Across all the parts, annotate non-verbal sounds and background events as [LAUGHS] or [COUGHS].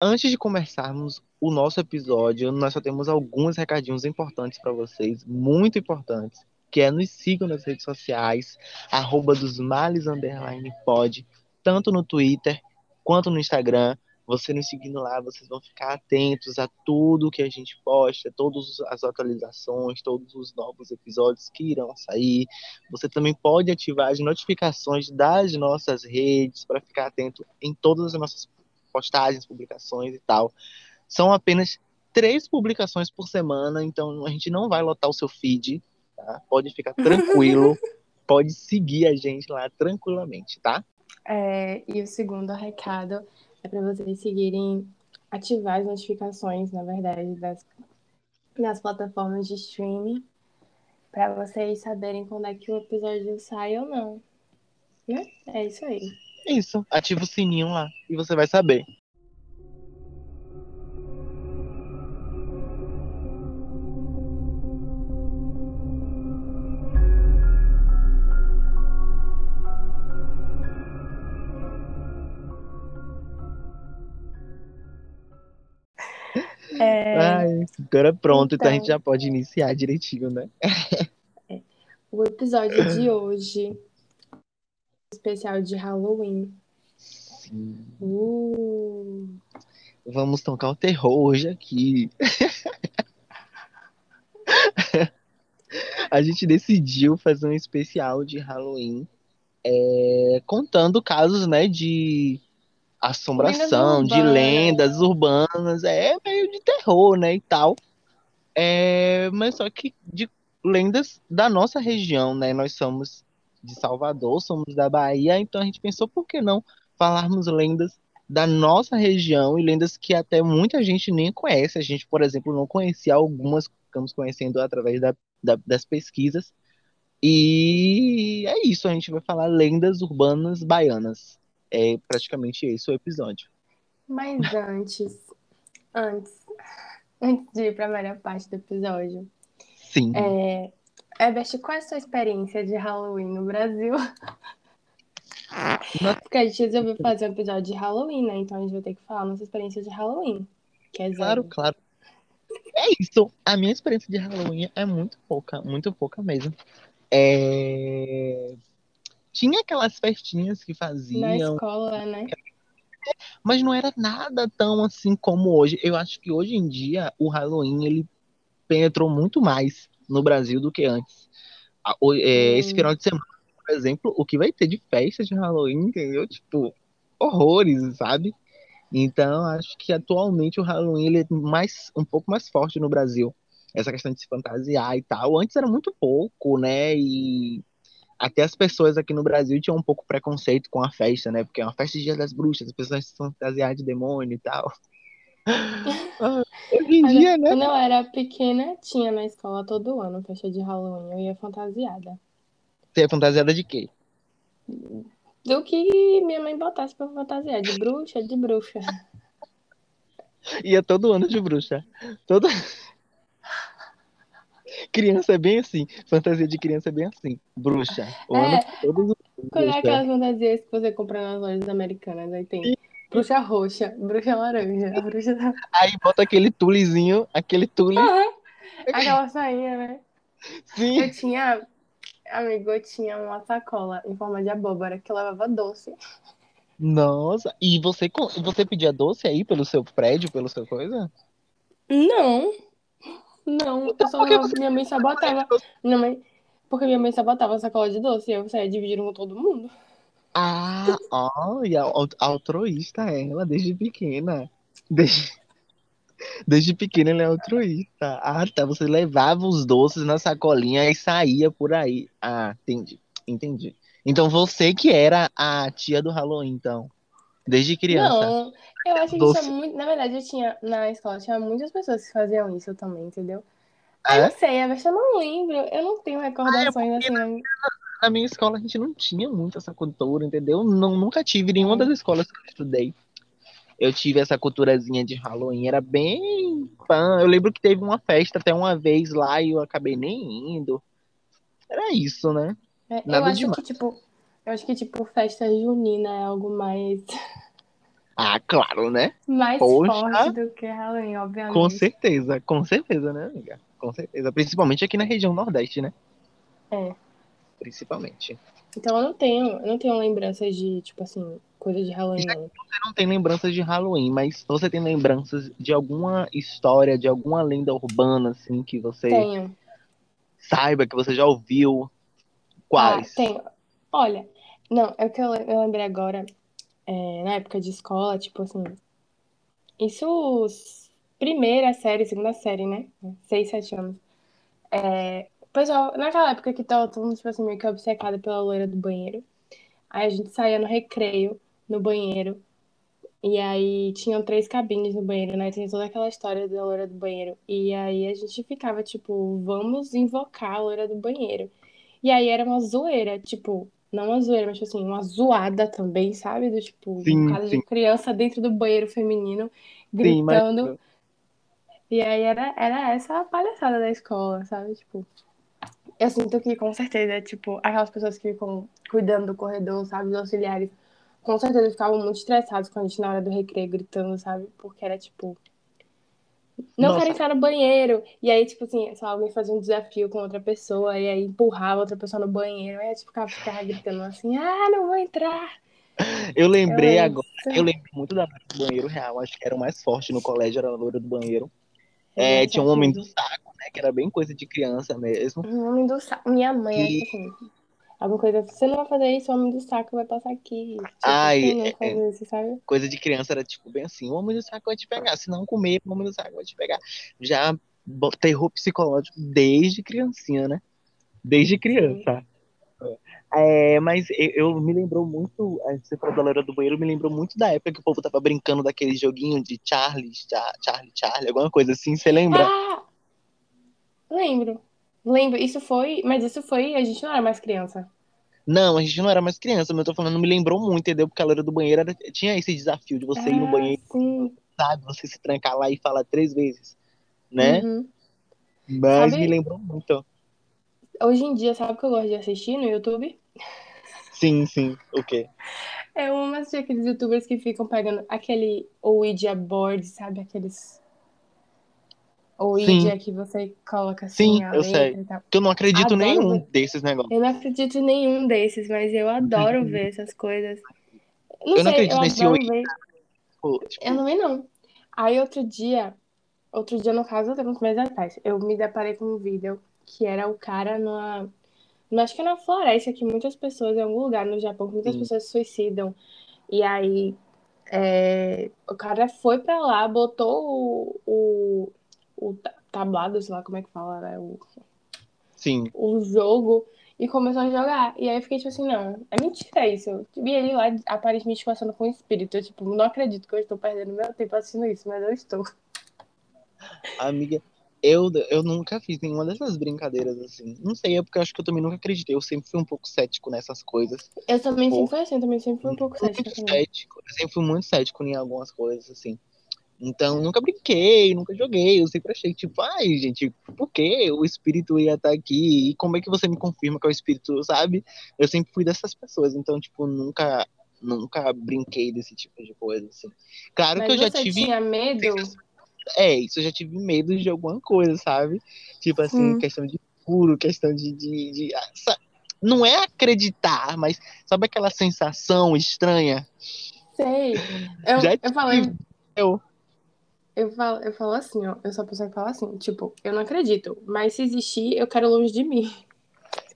Antes de começarmos o nosso episódio, nós só temos alguns recadinhos importantes para vocês, muito importantes, que é nos sigam nas redes sociais, arroba dos males, underline pod, tanto no Twitter quanto no Instagram. Você nos seguindo lá, vocês vão ficar atentos a tudo que a gente posta, todas as atualizações, todos os novos episódios que irão sair. Você também pode ativar as notificações das nossas redes para ficar atento em todas as nossas postagens, publicações e tal. São apenas três publicações por semana, então a gente não vai lotar o seu feed, tá? Pode ficar [LAUGHS] tranquilo, pode seguir a gente lá tranquilamente, tá? É, e o segundo recado é para vocês seguirem, ativar as notificações, na verdade, das, das plataformas de streaming, para vocês saberem quando é que o episódio sai ou não. Né? É isso aí. É isso. Ativa o sininho lá e você vai saber. É, Ai, agora pronto, então... então a gente Então. já pode iniciar direitinho, né? [LAUGHS] o episódio de [CLEARS THROAT] hoje, especial de Halloween. Sim. Uh, Vamos tocar o terror hoje aqui. [LAUGHS] A gente decidiu fazer um especial de Halloween, é, contando casos, né, de assombração, Lendas de lendas urbanas, é meio de terror, né, e tal. É, mas só que de lendas da nossa região, né? Nós somos de Salvador, somos da Bahia, então a gente pensou por que não falarmos lendas da nossa região e lendas que até muita gente nem conhece. A gente, por exemplo, não conhecia algumas, ficamos conhecendo através da, da- das pesquisas. E é isso, a gente vai falar lendas urbanas baianas. É praticamente esse o episódio. mas antes, antes, antes de ir para a melhor parte do episódio, Sim. é, Ebert, qual é a sua experiência de Halloween no Brasil? [LAUGHS] Porque a gente resolveu fazer um episódio de Halloween, né? Então a gente vai ter que falar nossa experiência de Halloween. É Claro, claro. É isso. A minha experiência de Halloween é muito pouca, muito pouca mesmo. É, Tinha aquelas festinhas que Na faziam, escola, né? mas não era nada tão assim como hoje. Eu acho que hoje em dia o Halloween ele penetrou muito mais no Brasil do que antes. É, Esse Hum. final de semana, por exemplo, o que vai ter de festa de Halloween, entendeu? Tipo, horrores, sabe? Então, acho que atualmente o Halloween ele é mais, um pouco mais forte no Brasil. Essa questão de se fantasiar e tal. Antes era muito pouco, né? E até as pessoas aqui no Brasil tinham um pouco preconceito com a festa, né? Porque é uma festa de Dia das Bruxas, as pessoas se fantasiar de demônio e tal. Ah, Hoje em Mas, dia, né? Quando eu era pequena, tinha na escola todo ano festa de Halloween. Eu ia fantasiada. Você é fantasiada de quê? Do que minha mãe botasse pra fantasiar. De bruxa, de bruxa. Ia todo ano de bruxa. Todo... Criança é bem assim. Fantasia de criança é bem assim. Bruxa. O É. ano todo de Quando é bruxa. aquelas fantasias que você compra nas lojas americanas, aí tem bruxa roxa, bruxa laranja, bruxa. Aí bota aquele tulizinho, aquele tule. Aham. Aquela sainha, né? Sim. Eu tinha. Amigo, eu tinha uma sacola em forma de abóbora que levava doce. Nossa. E você, você pedia doce aí pelo seu prédio, pelo seu coisa? Não. Não, eu só levava- minha mãe só botava. Minha mãe, porque minha mãe só botava a sacola de doce e eu saía dividindo com todo mundo. Ah, olha, al- altruísta ela, desde pequena. Desde, [LAUGHS] desde pequena ela é altruísta. Ah, tá. Você levava os doces na sacolinha e saía por aí. Ah, entendi. Entendi. Então você que era a tia do Halloween, então. Desde criança. Não, eu acho que Doce. tinha muito. Na verdade, eu tinha, na escola tinha muitas pessoas que faziam isso também, entendeu? Ah, é? não sei, mas eu não lembro. Eu não tenho recordações assim. na- Na minha escola a gente não tinha muito essa cultura, entendeu? Não, nunca tive em nenhuma das escolas que eu estudei. Eu tive essa culturazinha de Halloween, era bem fã. Eu lembro que teve uma festa até uma vez lá e eu acabei nem indo. Era isso, né? É, eu acho demais. que, tipo, eu acho que, tipo, festa junina é algo mais. [LAUGHS] Ah, claro, né? Mais Poxa. forte do que Halloween, obviamente. Com certeza, com certeza, né, amiga? Com certeza. Principalmente aqui na região Nordeste, né? É. Principalmente. Então eu não tenho, eu não tenho lembranças de, tipo assim, coisa de Halloween, não. Você não tem lembranças de Halloween, mas você tem lembranças de alguma história, de alguma lenda urbana, assim, que você Tenho. saiba, que você já ouviu? Quais? Ah, tenho. Olha, não, é o que eu, eu lembrei agora, é, na época de escola, tipo assim, isso, primeira série, segunda série, né? Seis, sete anos. É, pessoal, naquela época que tava todo mundo, tipo assim, meio que obcecado pela loira do banheiro. Aí a gente saía no recreio, no banheiro, e aí tinham três cabines no banheiro, né? Tinha toda aquela história da loira do banheiro. E aí a gente ficava, tipo, vamos invocar a loira do banheiro. E aí era uma zoeira, tipo, não uma zoeira, mas tipo assim, uma zoada também, sabe? Do tipo, Sim, bocado sim. de criança dentro do banheiro feminino, Sim, mas gritando. E aí era, era essa a palhaçada da escola, sabe? Tipo, eu sinto que com certeza, tipo, aquelas pessoas que ficam cuidando do corredor, sabe? Os auxiliares, com certeza ficavam muito estressados com a gente na hora do recreio gritando, sabe? Porque era tipo, não Nossa. quero entrar no banheiro. E aí, tipo assim, só alguém fazia um desafio com outra pessoa, e aí empurrava outra pessoa no banheiro, aí tipo, ficava, ficava gritando assim, ah, não vou entrar. eu lembrei agora, eu lembro muito da loira do banheiro real, acho que era o mais forte no colégio, era a loira do banheiro. É, tinha um homem do saco, né, que era bem coisa de criança mesmo. O homem do saco. Minha mãe E, assim, alguma coisa, você não vai fazer isso, o homem do saco vai passar aqui. Tipo, ai, não é- é, isso, coisa de criança era tipo bem assim, o homem do saco vai te pegar, se não comer, o homem do saco vai te pegar. Já terror psicológico desde criancinha, né? Desde criança. É, mas eu, eu me lembrou muito, você falou da loira do banheiro, me lembrou muito da época que o povo tava brincando daquele joguinho de Charlie, Cha- Charlie, Charlie, alguma coisa assim, você lembra? Ah, lembro. Lembro. Isso foi, mas isso foi, a gente não era mais criança. Não, a gente não era mais criança, mas eu tô falando, me lembrou muito, entendeu? Porque a loira do banheiro era- tinha esse desafio de você ir no Ah, banheiro, sim. sabe? Você se trancar lá e falar três vezes, né? Uhum. Mas me Sabe, lembrou muito. hoje em dia, sabe o que eu gosto de assistir no YouTube? Sim, sim. O quê? Eu amo assistir aqueles youtubers que ficam pegando aquele Ouija board, sabe? Aqueles Sim, Ouija que você coloca sim, assim a eu sei. eu não acredito Adoro nenhum ver. desses negócios. Eu não acredito em nenhum desses, mas eu adoro ver essas coisas. Não Eu não sei, eu acredito nesse adoro ver. tipo, Eu também não. Aí outro dia, outro dia, no caso, uns meses atrás, eu me deparei com um vídeo que era o cara numa. Acho que é na floresta, que muitas pessoas, em algum lugar no Japão, que muitas sim, pessoas se suicidam. E aí é, o cara foi pra lá, botou o, o, o ta- tablado, sei lá como é que fala, né? O, sim. o jogo e começou a jogar. E aí eu fiquei tipo assim, não, é mentira isso. Eu vi ele lá aparentemente passando com o espírito. Eu, tipo, não acredito que eu estou perdendo meu tempo assistindo isso, mas eu estou. Amiga, eu, eu nunca fiz nenhuma dessas brincadeiras assim. Não sei, é porque eu acho que eu também nunca acreditei. Eu sempre fui um pouco cético nessas coisas. Eu também sempre Ou fui assim, eu também sempre fui um pouco muito também. cético. Eu sempre fui muito cético em algumas coisas, assim. Então, nunca brinquei, nunca joguei. Eu sempre achei, tipo, ai, gente, por que o espírito ia estar aqui? E como é que você me confirma que é o espírito, sabe? Eu sempre fui dessas pessoas. Então, tipo, nunca, nunca brinquei desse tipo de coisa, assim. Claro que Mas eu já você tive. tinha medo? É, isso eu já tive medo de alguma coisa, sabe? Tipo assim, Sim, questão de furo, questão de, de, de- ah, Não é acreditar, mas sabe aquela sensação estranha? sei. Eu, Já eu falei. Eu, eu falo, eu falo assim, ó. Eu sou a pessoa que fala assim, tipo, eu não acredito, mas se existir, eu quero longe de mim.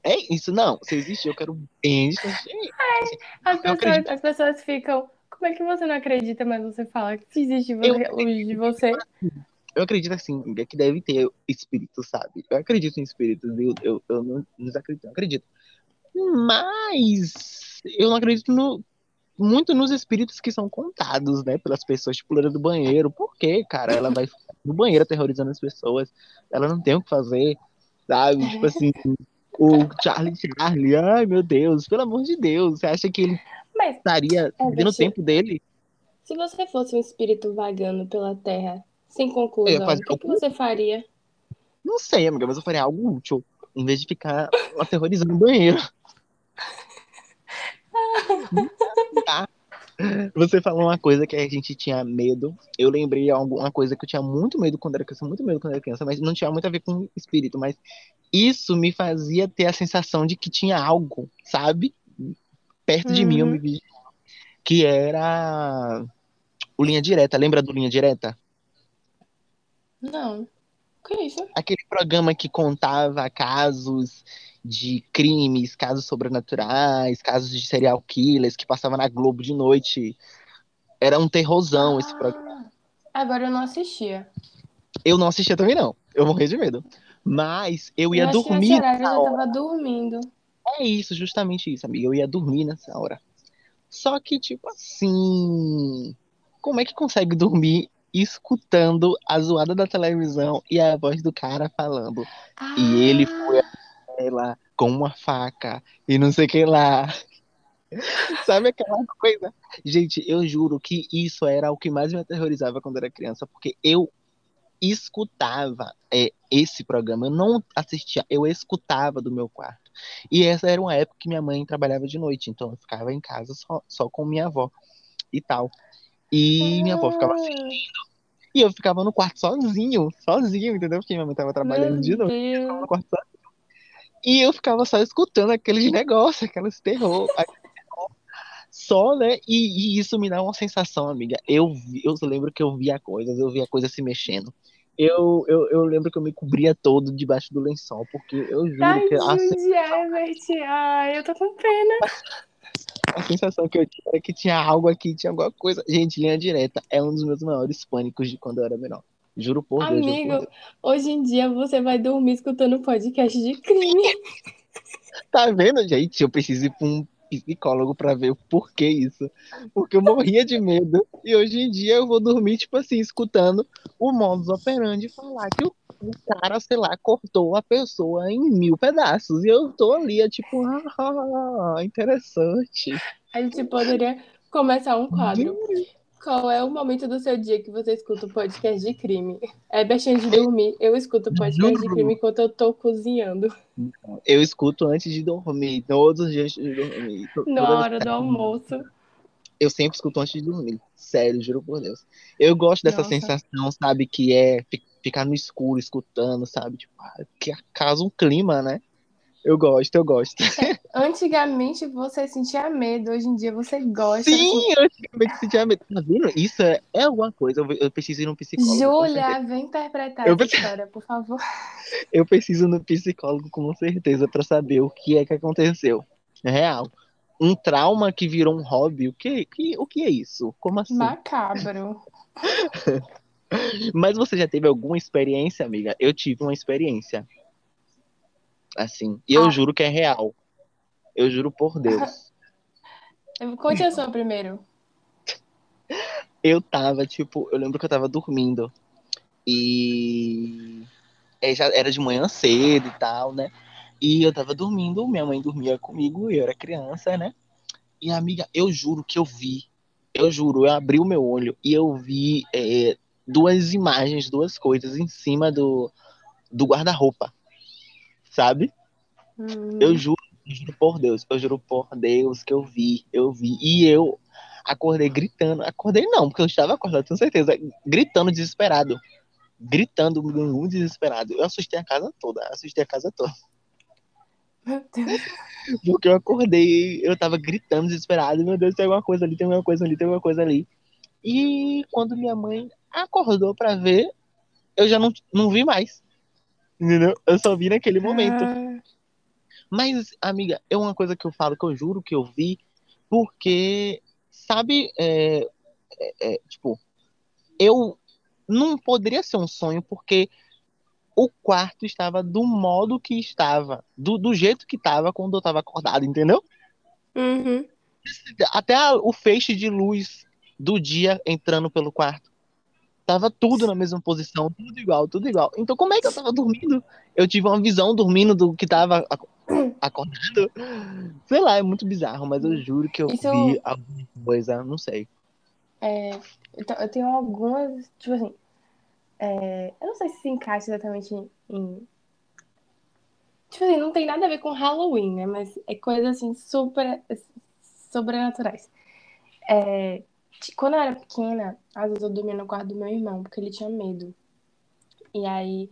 é isso, não. Se existe, eu quero bem distante de mim. Assim, As pessoas, acredito. as pessoas ficam, como é que você não acredita, mas você fala que se existe Eu, você- longe de você? eu acredito assim, amiga, que deve ter espírito, sabe? Eu acredito em espíritos, eu, eu, eu não desacredito, eu acredito. Mas eu não acredito no, muito nos espíritos que são contados, né, pelas pessoas, tipo, loira do banheiro. Por quê, cara? Ela vai [LAUGHS] no banheiro aterrorizando as pessoas. Ela não tem o que fazer, sabe? Tipo assim, o Charlie Charlie, ai meu Deus, pelo amor de Deus, você acha que ele Mas, estaria perdendo o Herbert, tempo dele? se você fosse um espírito vagando pela Terra, sem conclusão, o que, que você faria? não sei, amiga, mas eu faria algo útil, em vez de ficar [LAUGHS] aterrorizando o banheiro. [LAUGHS] Tá? Você falou uma coisa que a gente tinha medo. Eu lembrei alguma coisa que eu tinha muito medo quando era criança, muito medo quando era criança, mas não tinha muito a ver com espírito, mas isso me fazia ter a sensação de que tinha algo, sabe? Perto uhum. de mim eu me uhum. vi que era o Linha Direta. Lembra do Linha Direta? Não. O que é isso? Aquele programa que contava casos de crimes, casos sobrenaturais, casos de serial killers que passava na Globo de noite. Era um terrorzão ah, esse programa. Agora eu não assistia. Eu não assistia também, não. Eu morri de medo. Mas eu ia eu dormir. Horário, eu já tava dormindo. É isso, justamente isso, amiga. Eu ia dormir nessa hora. Só que, tipo assim. Como é que consegue dormir escutando a zoada da televisão e a voz do cara falando? Ah. E ele foi ela com uma faca e não sei o que lá. [LAUGHS] Sabe aquela coisa? Gente, eu juro que isso era o que mais me aterrorizava quando era criança, porque eu escutava é, esse programa, eu não assistia, eu escutava do meu quarto. E essa era uma época que minha mãe trabalhava de noite, então eu ficava em casa só, só com minha avó e tal. E minha avó ficava assistindo. E eu ficava no quarto sozinho, sozinho, entendeu? Porque minha mãe tava trabalhando de noite. Eu ficava no quarto sozinho. E eu ficava só escutando aqueles negócios, aqueles terror, [LAUGHS] só, né? E, e, isso me dá uma sensação, amiga. Eu, eu lembro que eu via coisas, eu via coisas se mexendo. Eu, eu, eu lembro que eu me cobria todo debaixo do lençol, porque eu juro Ai, que. A sensação... Ai, eu tô com pena. [LAUGHS] A sensação que eu tinha era que tinha algo aqui, tinha alguma coisa. Gente, linha direta é um dos meus maiores pânicos de quando eu era menor. Juro por Deus. Amigo, Deus. hoje em dia você vai dormir escutando podcast de crime. [LAUGHS] tá vendo, gente? Eu preciso ir pra um psicólogo para ver o porquê isso. Porque eu morria de medo. E hoje em dia eu vou dormir, tipo assim, escutando o modus operandi falar que o, o cara, sei lá, cortou a pessoa em mil pedaços. E eu tô ali, é tipo, ah, interessante. A gente poderia começar um quadro. Qual é o momento do seu dia que você escuta o podcast de crime? É deixando de dormir. Eu escuto o podcast de crime enquanto eu tô cozinhando. Eu escuto antes de dormir, todos os dias antes de dormir. Na hora do almoço. Eu sempre escuto antes de dormir. Sério, juro por Deus. Eu gosto dessa Nossa. sensação, sabe, que é ficar no escuro escutando, sabe? Tipo, ah, que acaso um clima, né? Eu gosto, eu gosto. É, antigamente você sentia medo, hoje em dia você gosta. Sim, antigamente sentia medo. Tá vendo? Isso é, é alguma coisa. Eu, eu preciso ir no psicólogo. Júlia, vem interpretar eu essa história, por favor. Eu preciso ir no psicólogo com certeza para saber o que é que aconteceu. É real. Um trauma que virou um hobby. O que, que, o que é isso? Como assim? Macabro. [LAUGHS] Mas você já teve alguma experiência, amiga? Eu tive uma experiência. Assim. E eu ah. juro que é real. Eu juro por Deus. [LAUGHS] Conte a sua primeiro. Eu tava, tipo, eu lembro que eu tava dormindo. E é, já era de manhã cedo e tal, né? E eu tava dormindo, minha mãe dormia comigo, eu era criança, né? E amiga, eu juro que eu vi, eu juro, eu abri o meu olho e eu vi é, duas imagens, duas coisas em cima do, do guarda-roupa sabe? Hum. Eu juro, eu juro por Deus, eu juro por Deus que eu vi, eu vi. E eu acordei gritando. Acordei não, porque eu estava acordado, com certeza. Gritando desesperado. Gritando muito desesperado. Eu assustei a casa toda, assustei a casa toda. Meu Deus. Porque eu acordei, eu tava gritando desesperado, meu Deus, tem alguma coisa ali, tem alguma coisa ali, tem alguma coisa ali. E quando minha mãe acordou para ver, eu já não, não vi mais. Entendeu? Eu só vi naquele momento. Ah. Mas, amiga, é uma coisa que eu falo que eu juro que eu vi, porque, sabe, é, é, é, tipo, eu não poderia ser um sonho, porque o quarto estava do modo que estava, do, do jeito que estava quando eu estava acordado, entendeu? Uhum. Até a, o feixe de luz do dia entrando pelo quarto. Tava tudo na mesma posição, tudo igual, tudo igual. Então, como é que eu tava dormindo? Eu tive uma visão dormindo do que tava acordando. Sei lá, é muito bizarro, mas eu juro que eu Isso vi alguma coisa, não sei. É, eu tenho algumas, tipo assim, é, eu não sei se se encaixa exatamente em, Tipo assim, não tem nada a ver com Halloween, né? Mas é coisas assim super sobrenaturais. É, quando eu era pequena, às vezes eu dormia no quarto do meu irmão, porque ele tinha medo. E aí,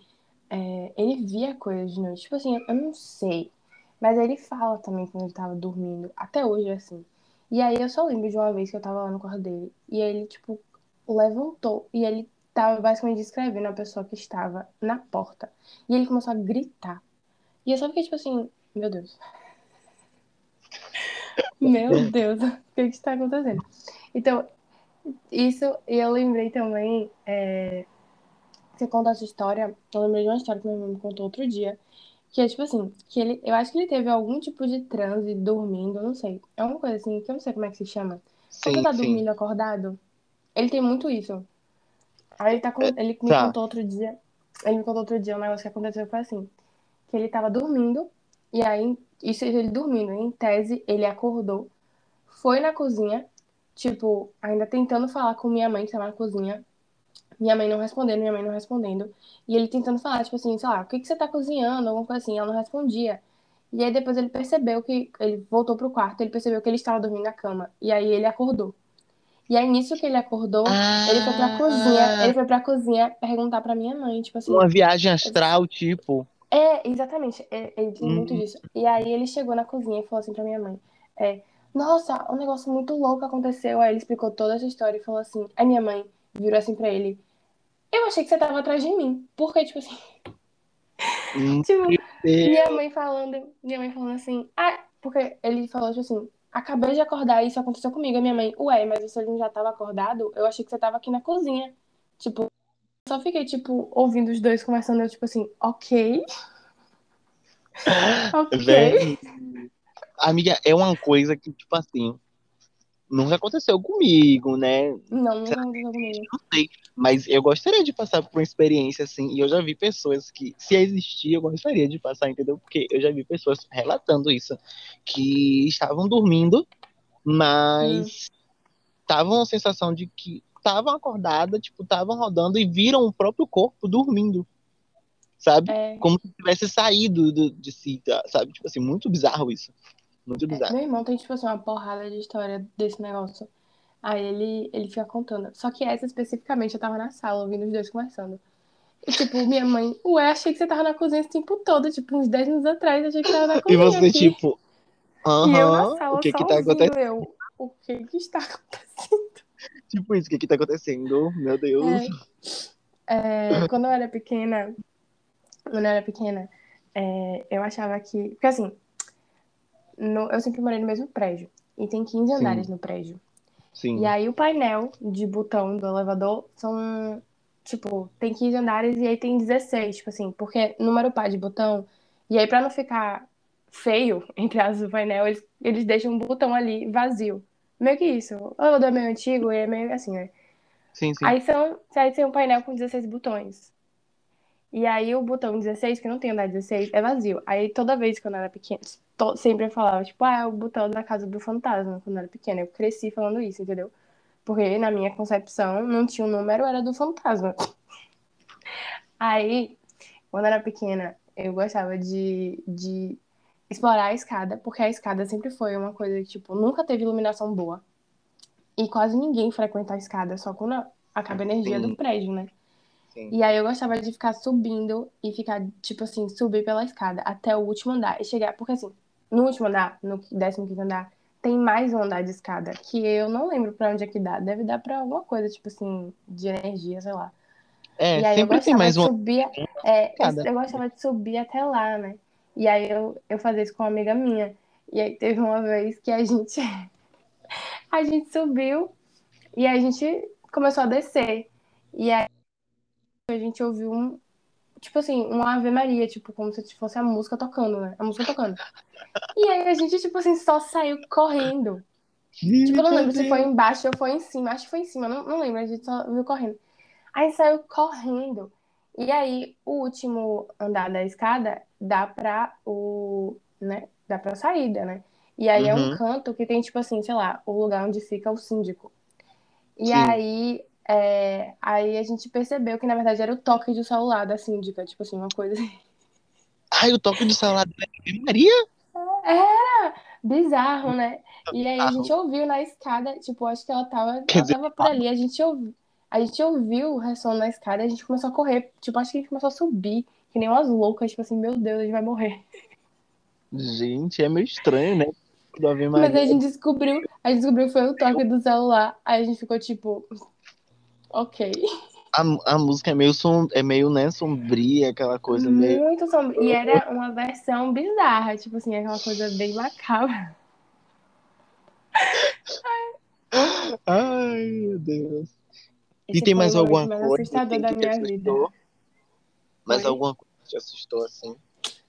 é, ele via coisas de noite. Tipo assim, eu não sei. Mas ele fala também quando ele tava dormindo. Até hoje é assim. E aí eu só lembro de uma vez que eu tava lá no quarto dele. E ele, tipo, levantou. E ele tava basicamente descrevendo a pessoa que estava na porta. E ele começou a gritar. E eu só fiquei tipo assim, meu Deus. [LAUGHS] meu [LAUGHS] Deus, o que está acontecendo? Então, isso, e eu lembrei também, é, você conta essa história, eu lembrei de uma história que meu irmão me contou outro dia, que é tipo assim, que ele, eu acho que ele teve algum tipo de transe dormindo, não sei. É uma coisa assim, que eu não sei como é que se chama. Quando Sim, tá sim. dormindo acordado, ele tem muito isso. Aí ele, tá com, ele me Tá. contou outro dia, ele me contou outro dia um negócio que aconteceu foi assim, que ele tava dormindo, e aí, isso ele dormindo, em tese, ele acordou, foi na cozinha, tipo, ainda tentando falar com minha mãe que tava na cozinha, minha mãe não respondendo, minha mãe não respondendo, e ele tentando falar, tipo assim, sei lá, o que que você tá cozinhando, alguma coisa assim, ela não respondia. E aí depois ele percebeu que, ele voltou pro quarto, ele percebeu que ele estava dormindo na cama, e aí ele acordou. E aí, nisso que ele acordou, ele foi pra cozinha, ele foi pra cozinha perguntar pra minha mãe, tipo assim, Uma viagem astral, tipo. é, exatamente, é, ele tem muito Hum. disso. E aí ele chegou na cozinha e falou assim pra minha mãe, é, nossa, um negócio muito louco aconteceu. Aí ele explicou toda essa história e falou assim, aí minha mãe virou assim pra ele, eu achei que você tava atrás de mim. Porque, tipo assim, [LAUGHS] tipo, minha mãe falando, minha mãe falando assim, ah, porque ele falou, tipo assim, acabei de acordar e isso aconteceu comigo. A minha mãe, ué, mas você não já tava acordado? Eu achei que você tava aqui na cozinha. Tipo, só fiquei, tipo, ouvindo os dois conversando, eu, tipo assim, ok. [LAUGHS] ok. Amiga, é uma coisa que, tipo assim, nunca aconteceu comigo, né? Não, nunca aconteceu comigo. Não sei. Mas eu gostaria de passar por uma experiência assim. E eu já vi pessoas que, se existir, eu gostaria de passar, entendeu? Porque eu já vi pessoas relatando isso. Que estavam dormindo, mas estavam uma sensação de que estavam acordadas, tipo, estavam rodando e viram o próprio corpo dormindo. Sabe? É, Como se tivesse saído do- de si, tá? sabe? Tipo assim, muito bizarro isso. Muito bizarro. meu irmão tem, tipo assim, uma porrada de história desse negócio. Aí ele, ele fica contando. Só que essa especificamente eu tava na sala ouvindo os dois conversando. E, tipo, minha mãe, ué, achei que você tava na cozinha esse tempo todo. Tipo, uns 10 minutos atrás, achei que tava na [LAUGHS] E cozinha você, aqui. tipo, E aham, sala o que que tá acontecendo? eu. O que que está [LAUGHS] acontecendo? Tipo isso, o que que tá acontecendo? Meu Deus. É, quando eu era pequena, quando eu era pequena, é, eu achava que. Porque assim, no- eu sempre morei no mesmo prédio. E tem 15 Sim. andares no prédio. Sim. E aí o painel de botão do elevador são. Tipo, tem 15 andares e aí tem 16, tipo assim, porque número par de botão. E aí, pra não ficar feio, [LAUGHS] entre aspas, o painel, eles, eles deixam um botão ali vazio. Meio que isso. O elevador é meio antigo e é meio assim, né? Sim, sim. Aí são, aí tem um painel com 16 botões. E aí o botão 16, que não tem andar 16, é vazio. Aí toda vez que eu era pequena, to- sempre eu falava, tipo, ah, é o botão da casa do fantasma, quando eu era pequena. Eu cresci falando isso, entendeu? Porque na minha concepção não tinha um número, era do fantasma. Aí, quando eu era pequena, eu gostava de, de explorar a escada, porque a escada sempre foi uma coisa que, tipo, nunca teve iluminação boa. E quase ninguém frequenta a escada, só quando acaba a energia Sim. do prédio, né? sim. E aí eu gostava de ficar subindo e ficar, tipo assim, subir pela escada até o último andar e chegar. Porque assim, no último andar, no 15 andar, tem mais um andar de escada, que eu não lembro pra onde é que dá. Deve dar pra alguma coisa, tipo assim, de energia, sei lá. É, e aí eu sempre tem gostava mais de uma. subir. É, eu, eu gostava de subir até lá, né? E aí eu, eu fazia isso com uma amiga minha. E aí teve uma vez que a gente. [LAUGHS] a gente subiu e a gente começou a descer. E aí a gente ouviu um. Tipo assim, uma Ave Maria, tipo, como se fosse a música tocando, né? A música tocando. E aí a gente, tipo assim, só saiu correndo. Tipo, eu não lembro se foi embaixo ou foi em cima. Acho que foi em cima, não, não lembro. A gente só viu correndo. Aí saiu correndo. E aí, o último andar da escada dá pra o. né? Dá pra saída, né? E aí é um Uhum. canto que tem, tipo assim, sei lá, o lugar onde fica o síndico. E Sim. aí. É, aí a gente percebeu que, na verdade, era o toque do celular da síndica. Tipo assim, uma coisa Ai, o toque do celular da Maria? bizarro, né? E aí a gente ouviu na escada, tipo, acho que ela tava, Quer ela dizer, tava por ali, a gente ouviu, a gente ouviu o ressono na escada, a gente começou a correr, tipo, acho que a gente começou a subir, que nem umas loucas, tipo assim, meu Deus, a gente vai morrer. Gente, é meio estranho, né? Mas a gente descobriu, a gente descobriu que foi o toque do celular, aí a gente ficou tipo, ok. A, a música é meio, som, é meio né, sombria, aquela coisa meio. Muito sombrio. E era uma versão bizarra, tipo assim, aquela coisa bem macabra. Ai, meu Deus. E Esse tem foi mais alguma mais coisa assustador da que te minha vida. assustou? Mais Oi? alguma coisa que te assustou assim?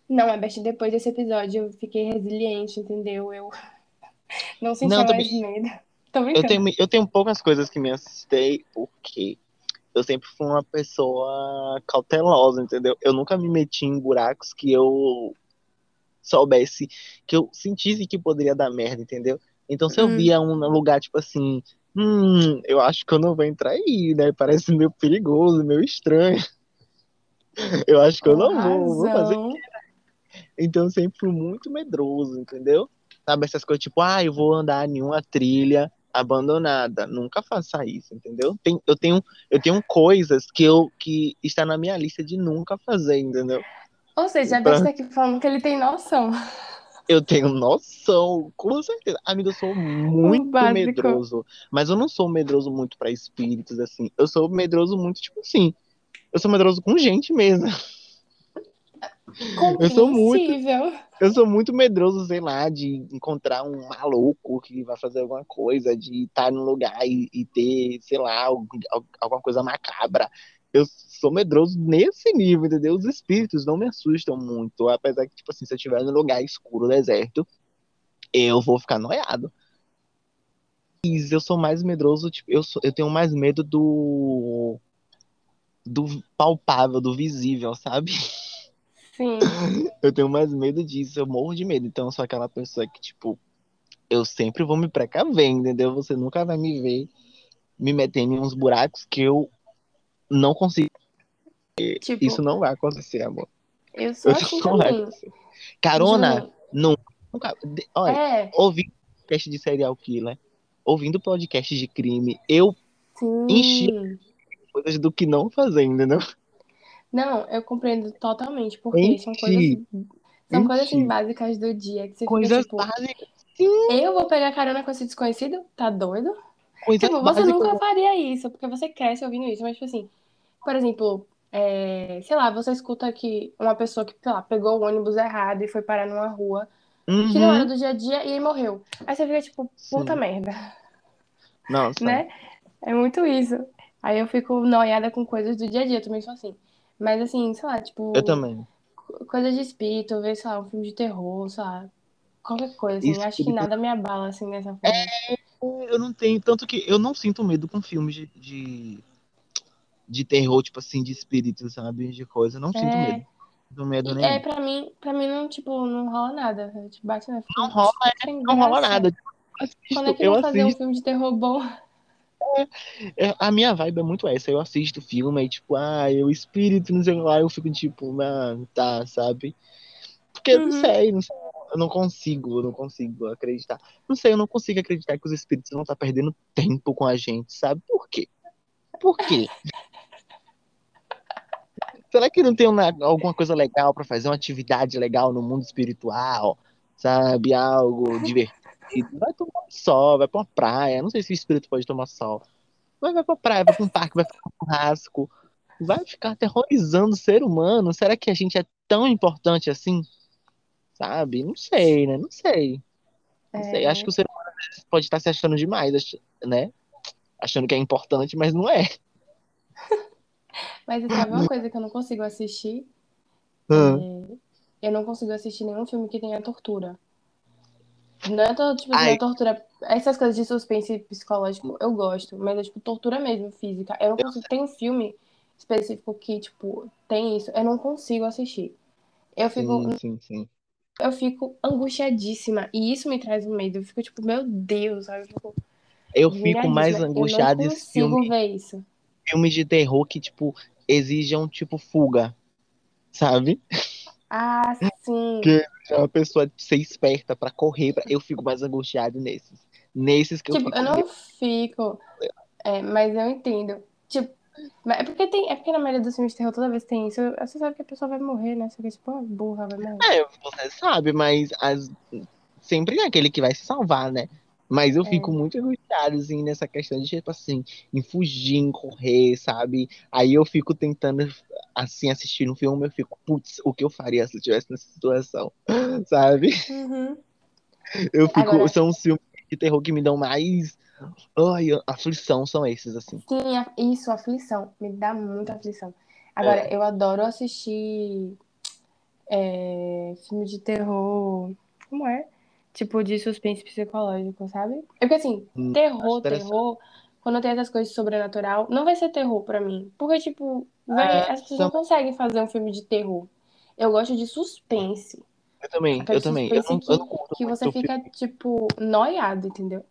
Não, a Beth, depois desse episódio eu fiquei resiliente, entendeu? Eu [LAUGHS] não sentia Não, mais também. medo. Eu tenho, eu tenho poucas coisas que me assustei, porque eu sempre fui uma pessoa cautelosa, entendeu? Eu nunca me meti em buracos que eu soubesse, que eu sentisse que poderia dar merda, entendeu? Então, se eu Hum, via um lugar, tipo assim, hum, eu acho que eu não vou entrar aí, né? Parece meio perigoso, meio estranho. [LAUGHS] Eu acho que eu não vou, vou fazer. Então, eu sempre fui muito medroso, entendeu? Sabe, essas coisas tipo, ah, eu vou andar em uma trilha abandonada. Nunca faça isso, entendeu? Tem, eu tenho, eu tenho coisas que eu que está na minha lista de nunca fazer, entendeu? Ou seja, a Pra- Beth tá aqui falando que ele tem noção. Eu tenho noção, com certeza. Amiga, eu sou muito básico. medroso, mas eu não sou medroso muito pra espíritos assim. Eu sou medroso muito tipo assim. Eu sou medroso com gente mesmo. Eu sou muito, eu sou muito medroso, sei lá, de encontrar um maluco que vai fazer alguma coisa, de estar num lugar e, e ter, sei lá, algum- al- alguma coisa macabra. Eu sou medroso nesse nível, entendeu? Os espíritos não me assustam muito, apesar que, tipo assim, se eu estiver num lugar escuro, deserto, eu vou ficar noiado. Mas eu sou mais medroso, tipo, eu, sou- eu tenho mais medo do do palpável, do visível, sabe? [LAUGHS] Sim. [LAUGHS] Eu tenho mais medo disso, eu morro de medo. Então eu sou aquela pessoa que, tipo, eu sempre vou me precaver, entendeu? Você nunca vai me ver me metendo em uns buracos que eu não consigo. Tipo, Isso não vai acontecer, amor. eu sou Isso assim não vai também. acontecer. Carona, nunca. nunca olha, É, ouvindo podcast de serial killer, ouvindo podcast de crime, eu enchi sim. coisas do que não fazer, entendeu? Não, eu compreendo totalmente, porque são coisas, são coisas assim básicas do dia que você fica Coisas tipo, básicas. Sim, eu vou pegar carona com esse desconhecido? Tá doido? coisas Tipo, você nunca faria isso, porque você cresce ouvindo isso, mas tipo assim, por exemplo, é, sei lá, você escuta que uma pessoa que, sei lá, pegou o ônibus errado e foi parar numa rua que não era Uhum, do dia a dia e aí morreu. Aí você fica tipo, puta sim. merda, Nossa, né? É muito isso. Aí eu fico noiada com coisas do dia a dia, eu também sou assim. Mas assim, sei lá, eu tipo, também. co- coisa de espírito, ver, sei lá, um filme de terror, sei lá, qualquer coisa, assim. Acho que Espírito. nada me abala, assim, dessa forma. Eu não tenho, tanto que eu não sinto medo com filmes de, de, de terror, tipo assim, de espírito, sabe? De coisa. Eu não sinto É, medo. Não medo nenhum. é, pra mim, pra mim não, tipo, não rola nada. Eu, tipo, bate, né? Não rola, sem não rola nada. Quando é Assisto, que eu vão fazer um assisto. filme de terror bom? É, A minha vibe é muito essa. Eu assisto filme e, tipo, ah, eu espírito, não sei lá, eu fico tipo, mano, tá, sabe? Porque eu não Uhum. sei, não sei. Eu não consigo, eu não consigo acreditar. Não sei, eu não consigo acreditar que os espíritos não estão perdendo tempo com a gente, sabe? Por quê? Por quê? Será que não tem uma- alguma coisa legal pra fazer, uma atividade legal no mundo espiritual? Sabe? Algo divertido. Vai tomar um sol, vai pra uma praia. Não sei se o espírito pode tomar sol. Mas vai pra praia, vai pra um parque, vai pra um churrasco. Vai ficar aterrorizando o ser humano. Será que a gente é tão importante assim? Sabe? Não sei, né? Não sei. Não sei. Acho É, que o ser humano pode estar se achando demais, né? Achando que é importante, mas não é. [LAUGHS] mas sabe uma coisa que eu não consigo assistir? Hum. É, eu não consigo assistir nenhum filme que tenha tortura. Não é, to- tipo assim, não é tortura. Essas coisas de suspense psicológico eu gosto, mas é tipo tortura mesmo, física. Eu não consigo. Tem um filme específico que, tipo, tem isso. Eu não consigo assistir. Eu fico, sim, sim, sim. eu fico angustiadíssima. E isso me traz um medo. Eu fico, tipo, meu Deus, sabe? Eu fico Eu fico mais angustiado em filme, ver isso. filmes de terror que, tipo, exijam, tipo, fuga, sabe? Ah, sim. Que é uma pessoa ser esperta pra correr, pra... eu fico mais angustiado nesses. Nesses que eu Tipo, fico. eu não fico. é, mas eu entendo. Tipo, é porque tem. É porque na maioria dos filmes de terror, toda vez tem isso, você sabe que a pessoa vai morrer, né? Só que, tipo, uma burra vai morrer. É, você sabe, mas as... sempre é aquele que vai se salvar, né? Mas eu fico É. muito angustiado, assim, nessa questão de, tipo assim, em fugir, em correr, sabe? Aí eu fico tentando, assim, assistir um filme, eu fico, putz, o que eu faria se eu estivesse nessa situação, [LAUGHS] sabe? Uhum. Eu fico, Agora- são os filmes de terror que me dão mais, ai, aflição, são esses, assim. Sim, isso, aflição. Me dá muita aflição. Agora, eu adoro assistir é, filme de terror. Como é? Tipo, de suspense psicológico, sabe? É porque assim, Hum, terror, terror, quando tem essas coisas sobrenatural, não vai ser terror pra mim. Porque, tipo, É, as pessoas não conseguem fazer um filme de terror. Eu gosto de suspense. Eu também, eu também. Eu não, eu não que, curto que você filme. fica, tipo, noiado, entendeu?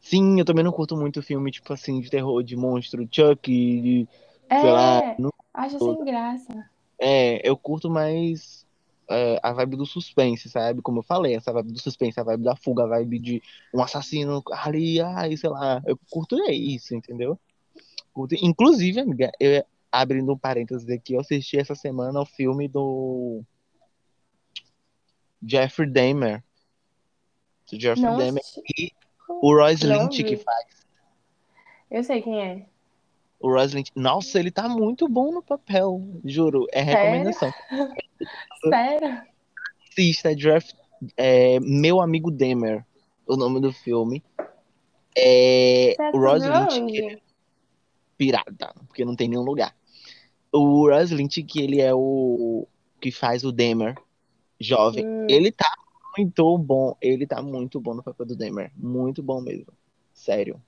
Sim, eu também não curto muito filme, tipo assim, de terror, de monstro, Chuck, de, sei lá, É, não acho sem graça. É, eu curto mais é, a vibe do suspense, sabe? Como eu falei, essa vibe do suspense, a vibe da fuga, a vibe de um assassino ali, ai, sei lá. Eu curto é isso, entendeu? Curto- Inclusive, amiga, eu, abrindo um parênteses aqui, eu assisti essa semana o filme do Jeffrey Dahmer. Do Jeffrey Não Dahmer e o Royce Lynch que faz. Eu sei quem é. O Lynch. Nossa, ele tá muito bom no papel, juro. É recomendação. [LAUGHS] Sério? Assista Jeff, é, Meu Amigo Dahmer, o nome do filme. É, o Lynch, que é pirata, porque não tem nenhum lugar. O Lynch, que ele é o que faz o Dahmer jovem, Hum. ele tá muito bom. Ele tá muito bom no papel do Dahmer. Muito bom mesmo. Sério.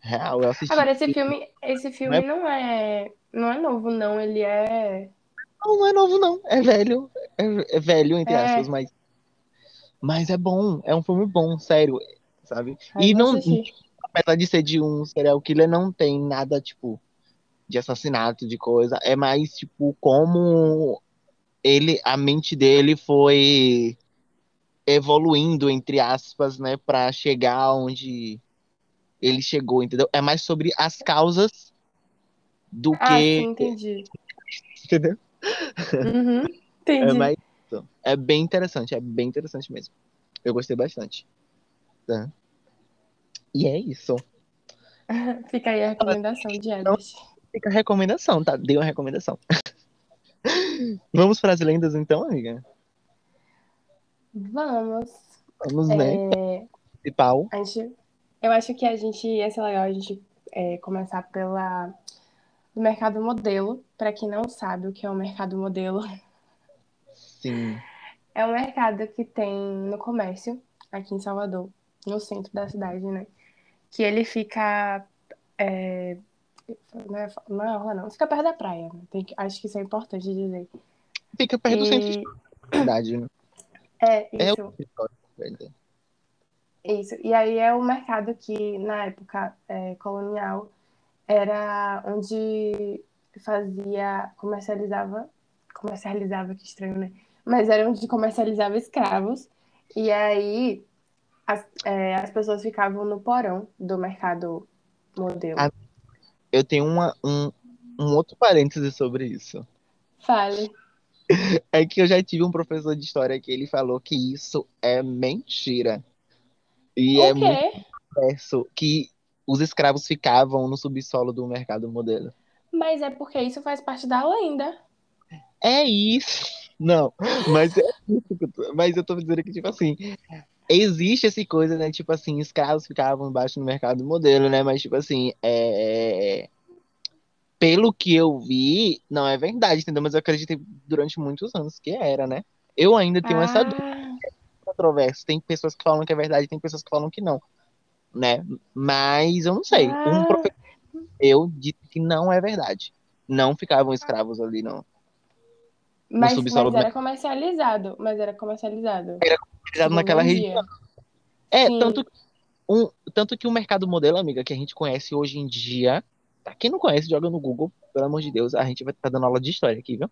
Real, eu assisti. Agora, esse filme, esse filme não é, não é novo, não. Ele é. Não, não é novo, não. É velho. É, é velho, entre É. aspas, mas. Mas é bom. É um filme bom, sério. Sabe? Ai, e não, assistir. apesar de ser de um serial killer, não tem nada, tipo, de assassinato, de coisa. É mais, tipo, como ele, a mente dele foi evoluindo, entre aspas, né, pra chegar onde ele chegou, entendeu? É mais sobre as causas do Ah, que, sim, entendi. entendeu? Uhum, É entendi. mais isso. É bem interessante, é bem interessante mesmo. Eu gostei bastante. Tá? E é isso. [LAUGHS] Fica aí a recomendação de Edward. Fica a recomendação, tá? Dei uma recomendação. [LAUGHS] Vamos para as lendas então, amiga? Vamos. Vamos, né? É, Principal. a gente, eu acho que a gente ia ser legal a gente é, começar pela do mercado modelo. Para quem não sabe o que é o mercado modelo, Sim. é um mercado que tem no comércio aqui em Salvador, no centro da cidade, né? Que ele fica é, não é, não é não, fica perto da praia. Né? Que, acho que isso é importante dizer. Fica perto do centro E, da cidade, né? é É isso. o escritório, velho. Isso. E aí é o mercado que, na época é, colonial, era onde fazia, comercializava, comercializava, que estranho, né? Mas era onde comercializava escravos. E aí as, é, as pessoas ficavam no porão do mercado modelo. Ah, Eu tenho uma, um, um outro parêntese sobre isso. Fale. [LAUGHS] É que eu já tive um professor de história que ele falou que isso é mentira. E é o muito quê? diverso que os escravos ficavam no subsolo do mercado modelo. Mas é porque isso faz parte da lenda. É isso. Não, mas é isso mas eu tô dizendo que, tipo assim, existe essa coisa, né? Tipo assim, escravos ficavam embaixo do mercado modelo, né? Mas, tipo assim, é... pelo que eu vi, não é verdade, entendeu? Mas eu acreditei durante muitos anos que era, né? Eu ainda tenho essa dúvida Controversa. Tem pessoas que falam que é verdade, tem pessoas que falam que não, né? Mas eu não sei. Um ah, professor eu disse que não é verdade. Não ficavam escravos ali, não. Mas, mas era comercializado. Mas era comercializado. mercado, Tipo, naquela região. É, Sim. tanto, um, tanto que o mercado modelo, amiga, que a gente conhece hoje em dia. Pra quem não conhece, joga no Google, pelo amor de Deus. A gente vai estar dando aula de história aqui, viu?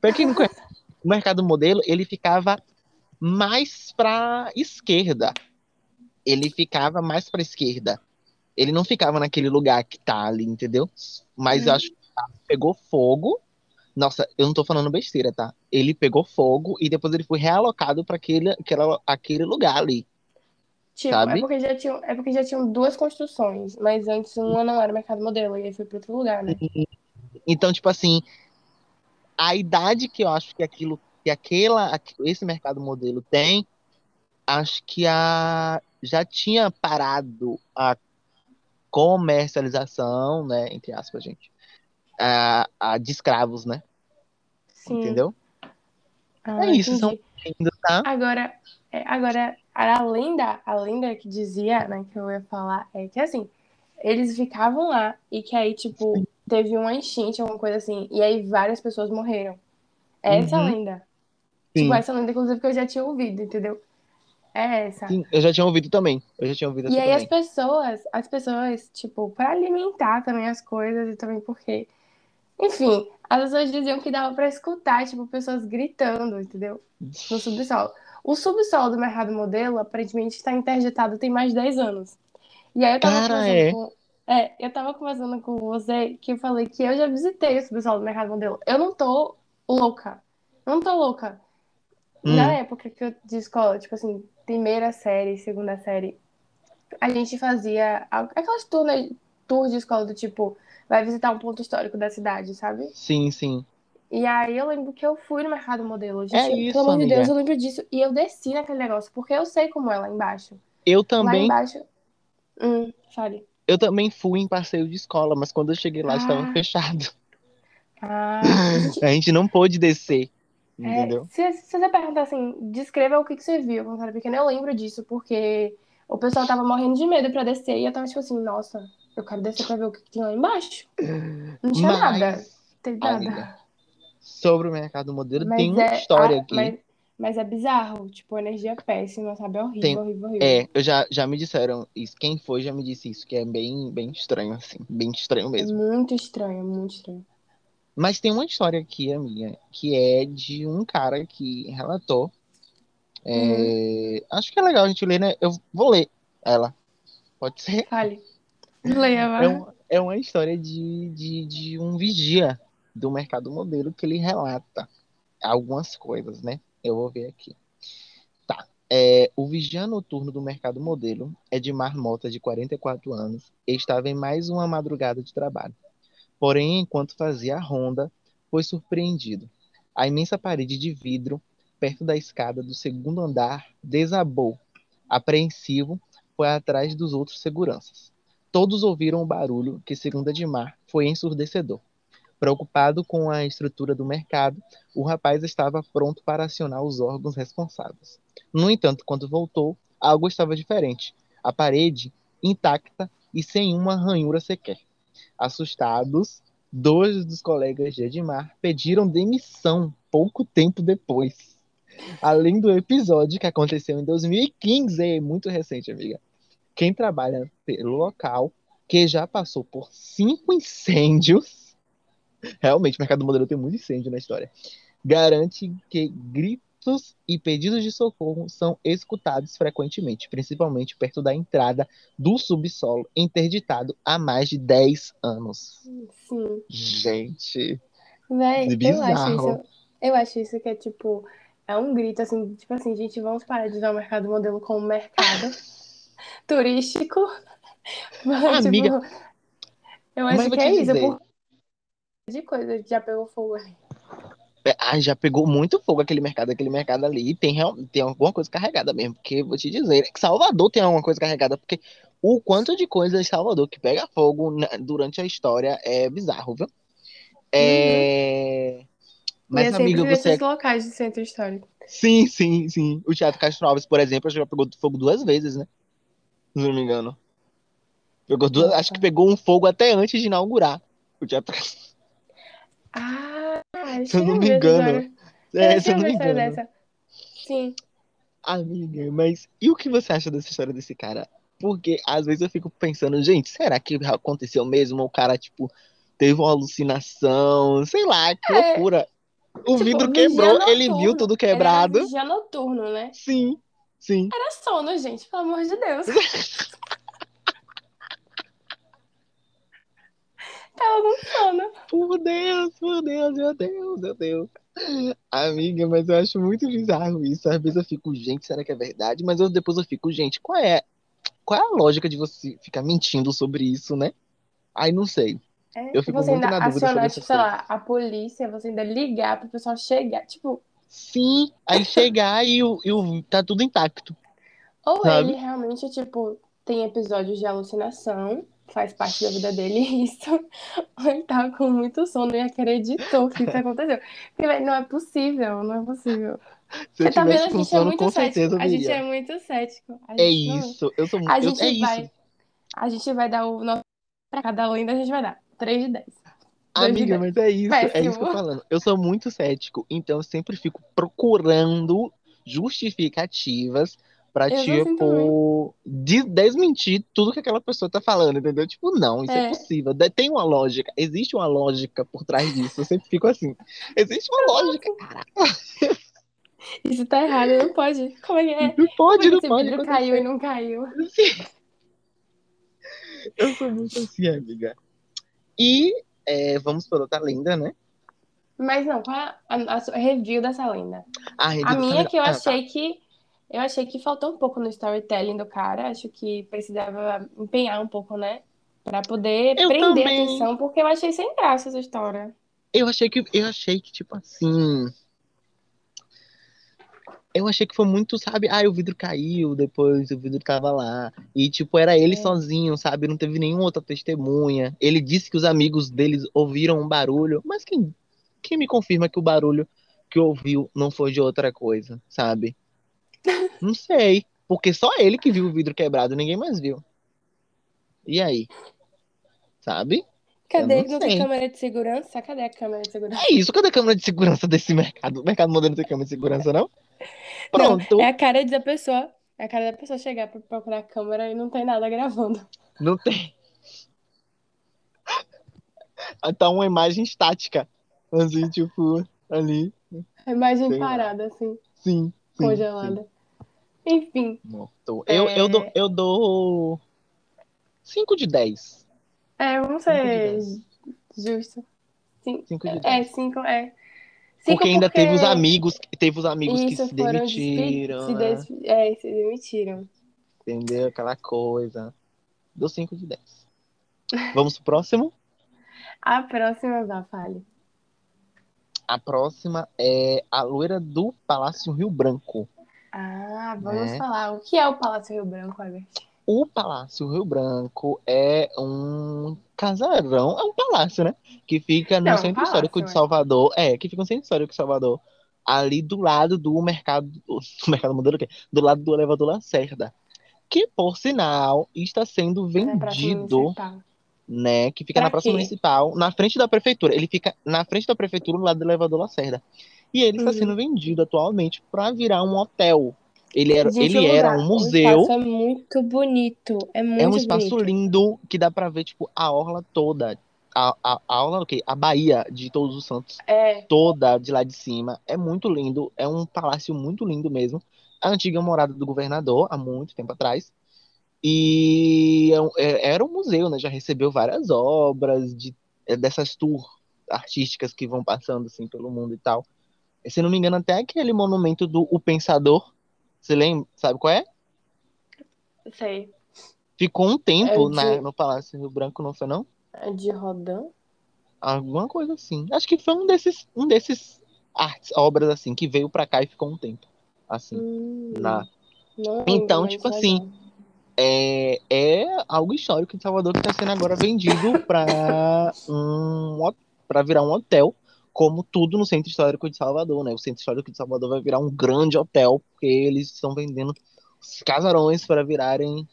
Pra quem não conhece, [LAUGHS] o mercado modelo, ele ficava mais para esquerda. Ele ficava mais para esquerda. Ele não ficava naquele lugar que tá ali, entendeu? Mas eu Hum. acho que pegou fogo. Nossa, eu não tô falando besteira, tá? Ele pegou fogo e depois ele foi realocado para aquele, aquela, aquele lugar ali. Tipo, Sabe? é porque já tinham, é porque já tinham duas construções, mas antes uma não era mercado modelo, e aí foi pra outro lugar, né? Então, tipo assim, a idade que eu acho que aquilo, que aquela, aqu- esse mercado modelo tem, acho que a, já tinha parado a comercialização, né, entre aspas, gente, a, a de escravos, né? Sim. Entendeu? Ah, É isso, são ainda, tá? Agora, é, agora, a lenda, a lenda que dizia, né, que eu ia falar, é que assim, eles ficavam lá e que aí, tipo, teve uma enchente, alguma coisa assim, e aí várias pessoas morreram. Essa é Uhum. lenda. Sim, Tipo, essa lenda, inclusive, que eu já tinha ouvido, entendeu? É essa. sim, eu já tinha ouvido também. Eu já tinha ouvido E aí as também. pessoas, as pessoas, tipo, pra alimentar também as coisas e também porque, enfim, as pessoas diziam que dava pra escutar, tipo, pessoas gritando, entendeu? No subsolo. O subsolo do mercado modelo aparentemente está interditado tem mais de 10 anos. E aí eu tava Cara, conversando é. com. É, eu tava conversando com você que eu falei que eu já visitei o subsolo do mercado modelo. Eu não tô louca. Não tô louca. Na Hum, época que eu de escola, tipo assim, primeira série, segunda série, a gente fazia aquelas tours de escola do tipo, vai visitar um ponto histórico da cidade, sabe? sim, sim. E aí eu lembro que eu fui no mercado modelo. É Gente, pelo isso, amor de Deus, eu lembro disso. E eu desci naquele negócio, porque eu sei como é lá embaixo. Eu Lá também, embaixo. Hum, fale. eu também fui em passeio de escola, mas quando eu cheguei lá estava Ah, fechado. ah. A gente [LAUGHS] não pôde descer, é, entendeu? se, se você perguntar assim, descreva o que, que você viu quando era pequena, eu lembro disso, porque o pessoal tava morrendo de medo pra descer e eu tava tipo assim, nossa, eu quero descer pra ver o que, que tem lá embaixo. Não tinha nada, Mas, tem amiga, nada. sobre o mercado modelo, tem Mas uma é, história ah, aqui. mas, mas é bizarro, tipo, energia péssima, sabe? É horrível, Tem, horrível, horrível. é, eu já, já me disseram isso. Quem foi já me disse isso, que é bem, bem estranho, assim. Bem estranho É mesmo. muito estranho, muito estranho. Mas tem uma história aqui, amiga, que é de um cara que relatou. É, acho que é legal a gente ler, né? Eu vou ler ela. Pode ser? fale. Leia, É, vá. um, é uma história de, de, de um vigia do mercado modelo que ele relata algumas coisas, né? Eu vou ver aqui. Tá. É, o vigia noturno do mercado modelo é de marmota de 44 anos e estava em mais uma madrugada de trabalho. Porém, enquanto fazia a ronda, foi surpreendido. A imensa parede de vidro, perto da escada do segundo andar, desabou. Apreensivo, foi atrás dos outros seguranças. Todos ouviram o barulho, que, segundo Edmar, foi ensurdecedor. Preocupado com a estrutura do mercado, o rapaz estava pronto para acionar os órgãos responsáveis. No entanto, quando voltou, algo estava diferente. A parede, intacta e sem uma ranhura sequer. Assustados, dois dos colegas de Edmar pediram demissão pouco tempo depois. Além do episódio que aconteceu em 2015, é muito recente, amiga. Quem trabalha pelo local, que já passou por cinco incêndios, realmente, o mercado modelo tem muito incêndio na história, garante que e pedidos de socorro são escutados frequentemente, principalmente perto da entrada do subsolo, interditado há mais de 10 anos. Sim. Gente, Véi, que eu acho bizarro. isso. Eu acho isso que é tipo. É um grito assim, tipo assim, gente, vamos parar de usar o mercado modelo como mercado [LAUGHS] turístico. [LAUGHS] Mas, tipo, Amiga, eu mas acho que é isso, dizer, por de coisa já pegou fogo ali. É, ai, já pegou muito fogo aquele mercado, aquele mercado ali, e tem, tem alguma coisa carregada mesmo, porque vou te dizer, é que Salvador tem alguma coisa carregada, porque o quanto de coisa em Salvador que pega fogo na- durante a história é bizarro, viu? É... E Mas, é sempre amiga, você nesses é... locais de centro histórico. Sim, sim, sim. O Teatro Castro Alves, por exemplo, já pegou fogo duas vezes, né? Se não me engano. Pegou duas... Acho que pegou um fogo até antes de inaugurar o Teatro Castro Ah, Se eu não me engano. É, se eu não me história engano. dessa. Sim. Amiga, mas e o que você acha dessa história desse cara? Porque às vezes eu fico pensando, gente, será que aconteceu mesmo? O cara, tipo, teve uma alucinação? Sei lá, que É, loucura. O Tipo, vidro quebrou, ele viu tudo Ele era quebrado. vigia noturno, né? Sim, sim. Era sono, gente, pelo amor de Deus. [LAUGHS] Tava com sono. Por Deus, por Deus, meu Deus, meu Deus. Amiga, mas eu acho muito bizarro isso. Às vezes eu fico, gente, será que é verdade? Mas eu, depois eu fico, gente, qual é, qual é a lógica de você ficar mentindo sobre isso, né? Aí não sei. É, Eu fico você muito ainda na dúvida acionar, tipo, sei coisas. lá, a polícia, você ainda ligar pro pessoal chegar. Tipo, Sim, aí chegar e, o, e o, tá tudo intacto. ou Sabe? ele realmente, tipo, tem episódios de alucinação, faz parte da vida dele [LAUGHS] isso, ou ele tava com muito sono e acreditou que isso aconteceu. Porque, velho, não é possível, não é possível. Se eu Você tá vendo, a gente é sono, muito com cético. eu A gente viria. é muito cético. É gente não- isso, eu sou muito. A eu- gente é isso. vai. A gente vai dar o nosso. Pra cada lenda a gente vai dar 3 de 10. Dois de Amiga, mas é isso, é isso que eu Péssimo. tô falando. Eu sou muito cético, então eu sempre fico procurando justificativas pra, assim tipo, de- desmentir tudo que aquela pessoa tá falando, entendeu? Tipo, não, isso é, É. possível. De- Tem uma lógica, existe uma lógica por trás disso. Eu sempre fico assim. Existe uma lógica, cara. Isso tá errado, não pode. Como é que é? Não Como pode, é não pode acontecer. caiu e não caiu? [LAUGHS] Eu sou muito assim, amiga. E é, vamos para outra lenda, né? Mas não, qual é a, a sua review dessa lenda? A, A minha que eu Ah, tá. achei que. Eu achei que faltou um pouco no storytelling do cara. Acho que precisava empenhar um pouco, né? Pra poder Eu prender a também. atenção, porque eu achei sem graça essa história. Eu achei que, eu achei que, tipo assim. Eu achei que foi muito, sabe? Ah, o vidro caiu, depois o vidro tava lá. E, tipo, era ele É. sozinho, sabe? Não teve nenhuma outra testemunha. Ele disse que os amigos deles ouviram um barulho. Mas quem, quem me confirma que o barulho que ouviu não foi de outra coisa, sabe? Não sei. Porque só ele que viu o vidro quebrado, ninguém mais viu. E aí? Sabe? Cadê? não Não tem câmera de segurança? Cadê a câmera de segurança? É isso, cadê a câmera de segurança desse mercado? O mercado moderno tem câmera de segurança, não? [LAUGHS] Pronto. Não, é a cara da pessoa. É a cara da pessoa chegar pra procurar a câmera e não tem nada gravando. Não tem. [LAUGHS] Tá uma imagem estática. Assim, tipo, ali. A imagem Sei lá. parada, assim, Sim. sim, congelada. Enfim. Morto. Eu, eu, É. dou, eu dou 5 de 10. é, vamos ser justo. Sim, 5 de é, 10. cinco, é. Cinco Porque ainda teve os porque amigos, teve os amigos que Isso, se foram despe- demitiram, se, né? des- é, se demitiram. entendeu? Aquela coisa. Dou 5 de 10. Vamos pro próximo? A próxima, fale. A próxima é a loira do Palácio Rio Branco. Ah, vamos É. falar. O que é o Palácio Rio Branco, Albert? O Palácio Rio Branco é um casarão, é um palácio, né? Que fica no Não, um Centro palácio, Histórico de é. Salvador. É, que fica no Centro Histórico de Salvador. Ali do lado do mercado. Do [LAUGHS] mercado modelo o quê? Do lado do elevador Lacerda. Que, por sinal, está sendo Praça vendido, né? Que fica Pra na Praça quê? Municipal, na frente da prefeitura. Ele fica na frente da prefeitura, no lado do elevador Lacerda. E ele está Uhum. sendo vendido atualmente para virar um hotel. Ele era, Gente, ele era um museu. Espaço é muito bonito. É muito É um espaço bonito. lindo que dá pra ver, tipo, a orla toda. A, a, a orla, o quê? A Bahia de Todos os Santos É, toda de lá de cima. É muito lindo. É um palácio muito lindo mesmo. A antiga morada do governador, há muito tempo atrás. E é um- é- era um museu, né? Já recebeu várias obras de, é, dessas tours artísticas que vão passando, assim, pelo mundo e tal. Se não me engano, até aquele monumento do O Pensador. Você lembra? Sabe qual é? sei. Ficou um tempo É de- na, no Palácio Rio Branco, não foi não? É de Rodin? Alguma coisa assim. Acho que foi um desses, um desses artes, obras assim, que veio pra cá e ficou um tempo. Assim. Hum, Na... não Então, tipo assim. É, é algo histórico em Salvador que está sendo agora vendido para um, para virar um hotel, como tudo no Centro Histórico de Salvador, né? O Centro Histórico de Salvador vai virar um grande hotel, porque eles estão vendendo os casarões para virarem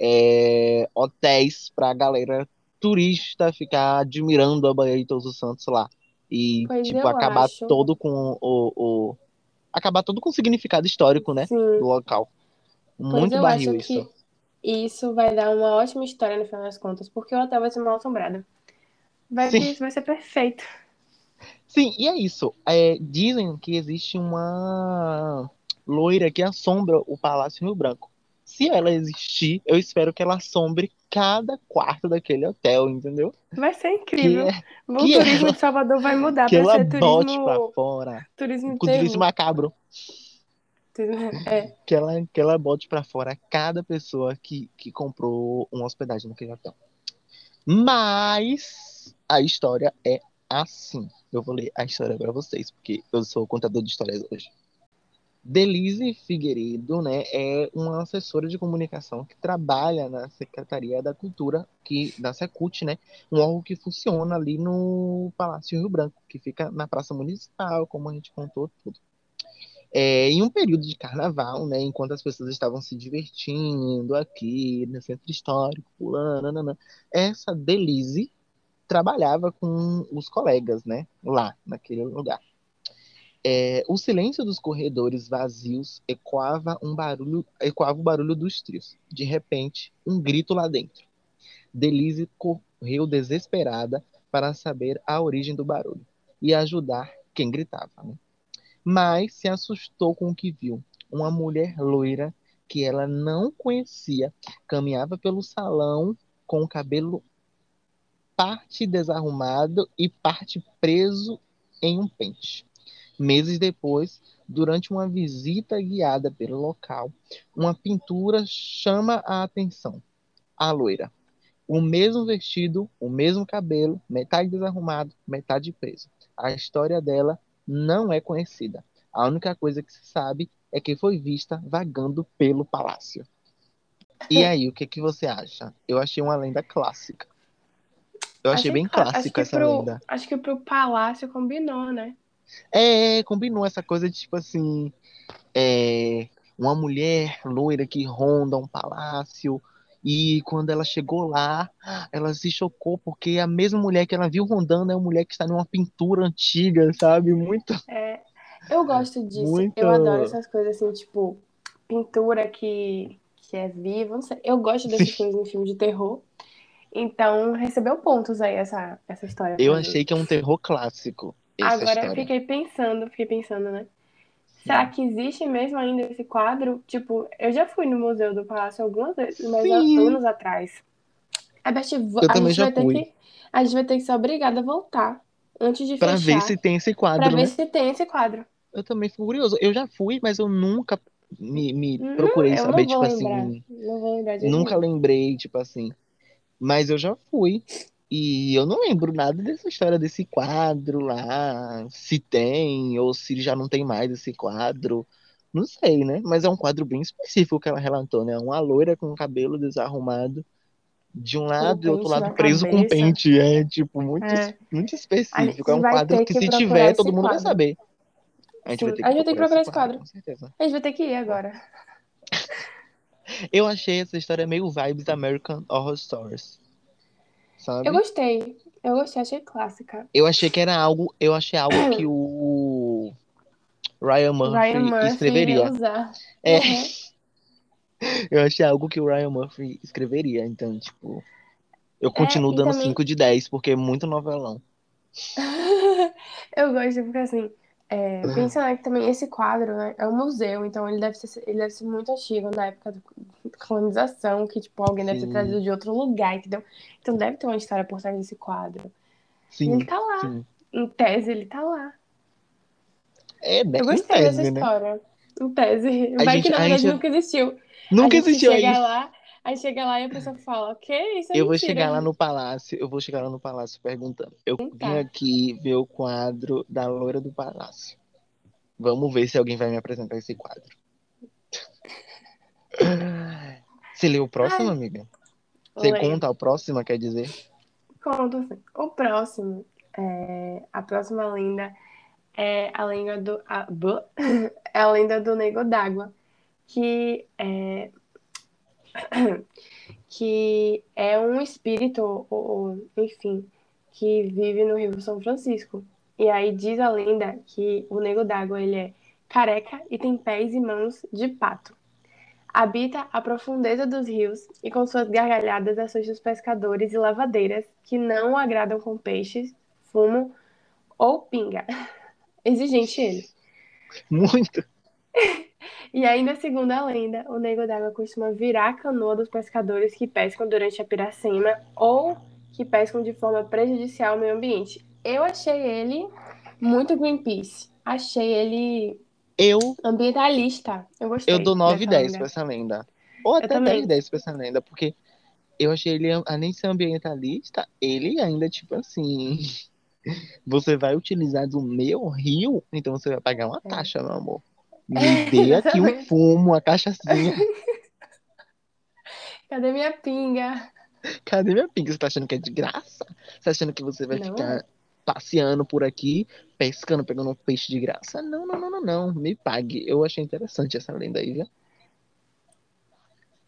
é, hotéis para a galera turista ficar admirando a Baía de Todos os Santos lá. E, Pois tipo, acabar acho. todo com o, o- acabar todo com o significado histórico, né? Sim. Do local. Pois Muito eu barril isso. isso vai dar uma ótima história no final das contas, porque o hotel vai ser mal assombrado. Vai, vai ser perfeito. Sim, e é isso. É, dizem que existe uma loira que assombra o Palácio Rio Branco. Se ela existir, eu espero que ela assombre cada quarto daquele hotel, entendeu? Vai ser incrível. É, o que turismo ela- de Salvador vai mudar que para ela ser bote turismo, pra fora. turismo Com turismo macabro. É, Que ela, que ela bote pra fora cada pessoa que, que comprou uma hospedagem naquele hotel. Mas a história é assim. Eu vou ler a história pra vocês, porque eu sou contador de histórias hoje. Denise Figueiredo, né, é uma assessora de comunicação que trabalha na Secretaria da Cultura, que da Secult, né, um órgão que funciona ali no Palácio Rio Branco, que fica na Praça Municipal, como a gente contou tudo. É, em um período de carnaval, né, enquanto as pessoas estavam se divertindo aqui no centro histórico, pulando, nananã, essa Denise trabalhava com os colegas, né, lá naquele lugar. É, o silêncio dos corredores vazios ecoava um barulho, ecoava o barulho dos trios. De repente, um grito lá dentro. Denise correu desesperada para saber a origem do barulho e ajudar quem gritava. né? Mas se assustou com o que viu. Uma mulher loira que ela não conhecia caminhava pelo salão com o cabelo parte desarrumado e parte preso em um pente. Meses depois, durante uma visita guiada pelo local, uma pintura chama a atenção. A loira. O mesmo vestido, o mesmo cabelo, metade desarrumado, metade preso. A história dela não é conhecida. A única coisa que se sabe é que foi vista vagando pelo palácio. E aí, o que, que você acha? Eu achei uma lenda clássica. Eu achei bem acho que essa pro, lenda. Acho que pro palácio combinou, né? É, combinou essa coisa de tipo assim, é, uma mulher loira que ronda um palácio e quando ela chegou lá, ela se chocou porque a mesma mulher que ela viu rondando é uma mulher que está numa pintura antiga, sabe? Muito, É, eu gosto disso. muito. Eu adoro essas coisas assim, tipo, pintura que, que é viva. Não sei. Eu gosto dessas coisas em filme de terror. Então, recebeu pontos aí essa, essa história. Eu pra mim. achei que é um terror clássico essa Agora eu história. fiquei pensando, fiquei pensando, né? Será que existe mesmo ainda esse quadro? Tipo, eu já fui no Museu do Palácio algumas vezes, mas há Sim. anos atrás. A Beth, Eu a gente vai ter fui. que, a gente vai ter que ser obrigada a voltar antes de Pra ver fechar, se tem esse pra quadro, ver né? se tem esse quadro. Eu também fui curioso. Eu já fui, mas eu nunca me, me Não, procurei eu saber, tipo lembrar. assim. Não vou lembrar Nunca nenhum. lembrei, tipo assim. Mas eu já fui. E eu não lembro nada dessa história desse quadro lá. Se tem, ou se já não tem mais esse quadro. Não sei, né? Mas é um quadro bem específico que ela relatou, né? Uma loira com o cabelo desarrumado de um Com lado e outro lado preso com cabeça. pente. É, tipo, muito, É. muito A específico. É gente um vai quadro que que se procurar tiver, todo mundo vai quadro. saber. A gente Sim, vai ter a que gente vai ter que procurar esse quadro. com certeza. A gente vai ter que ir agora. Eu achei essa história meio vibes American Horror Stories. Eu Sabe? gostei. Eu gostei, achei clássica. Eu achei que era algo, eu achei algo que o Ryan Ryan Murphy Murphy ia escreveria. É, Uhum. [LAUGHS] eu achei algo que o Ryan Murphy escreveria. Então, tipo, eu É, continuo e dando também 5 de 10, porque é muito novelão. [LAUGHS] eu gosto porque assim, é, pensando que também esse quadro, né, é um museu, então ele deve ser, ele deve ser muito antigo na época da colonização, que tipo alguém deve ter Sim, trazido de outro lugar, entendeu? Então deve ter uma história por trás desse quadro. E ele sim, tá lá, sim. em tese ele tá lá. É? Eu gostei dessa tese, né? história. Em tese, A vai gente, que na verdade gente nunca existiu. Nunca existiu chega lá, aí chega lá e a pessoa fala, ok, isso é Eu vou chegar lá mentira. no palácio, eu vou chegar lá no palácio perguntando. Eu Então vim tá. aqui ver o quadro da loira do palácio. Vamos ver se alguém vai me apresentar esse quadro. [LAUGHS] Você leu o próximo, Ai, amiga? Você leio. conta o próximo, quer dizer? Conto assim. O próximo, é, a próxima lenda é a lenda do, a, [LAUGHS] é a lenda do Nego d'Água, que é, [CLEARS THROAT] que é um espírito, ou, ou, enfim, que vive no Rio São Francisco. E aí diz a lenda que o Nego d'Água ele é careca e tem pés e mãos de pato. Habita a profundeza dos rios e com suas gargalhadas assusta os pescadores e lavadeiras que não agradam com peixes, fumo ou pinga. [LAUGHS] Exigente ele. Muito. [LAUGHS] E ainda segundo a lenda, o nego d'água costuma virar a canoa dos pescadores que pescam durante a piracema ou que pescam de forma prejudicial ao meio ambiente. Eu achei ele muito Greenpeace. Achei ele Eu, ambientalista. Eu gostei. eu dou 9 e dessa 10 lenda. pra essa lenda. Ou até também. 10 e 10 pra essa lenda, porque eu achei ele, além de ser ambientalista, ele ainda, tipo assim. [LAUGHS] Você vai utilizar do meu rio, então você vai pagar uma É. taxa, meu amor. Me dê aqui um fumo, uma cachaçinha. [LAUGHS] Cadê minha pinga? Cadê minha pinga? Você tá achando que é de graça? Você tá achando que você vai Não ficar passeando por aqui, pescando, pegando um peixe de graça? Não, não, não, não, não. Me pague. Eu achei interessante essa lenda aí, viu?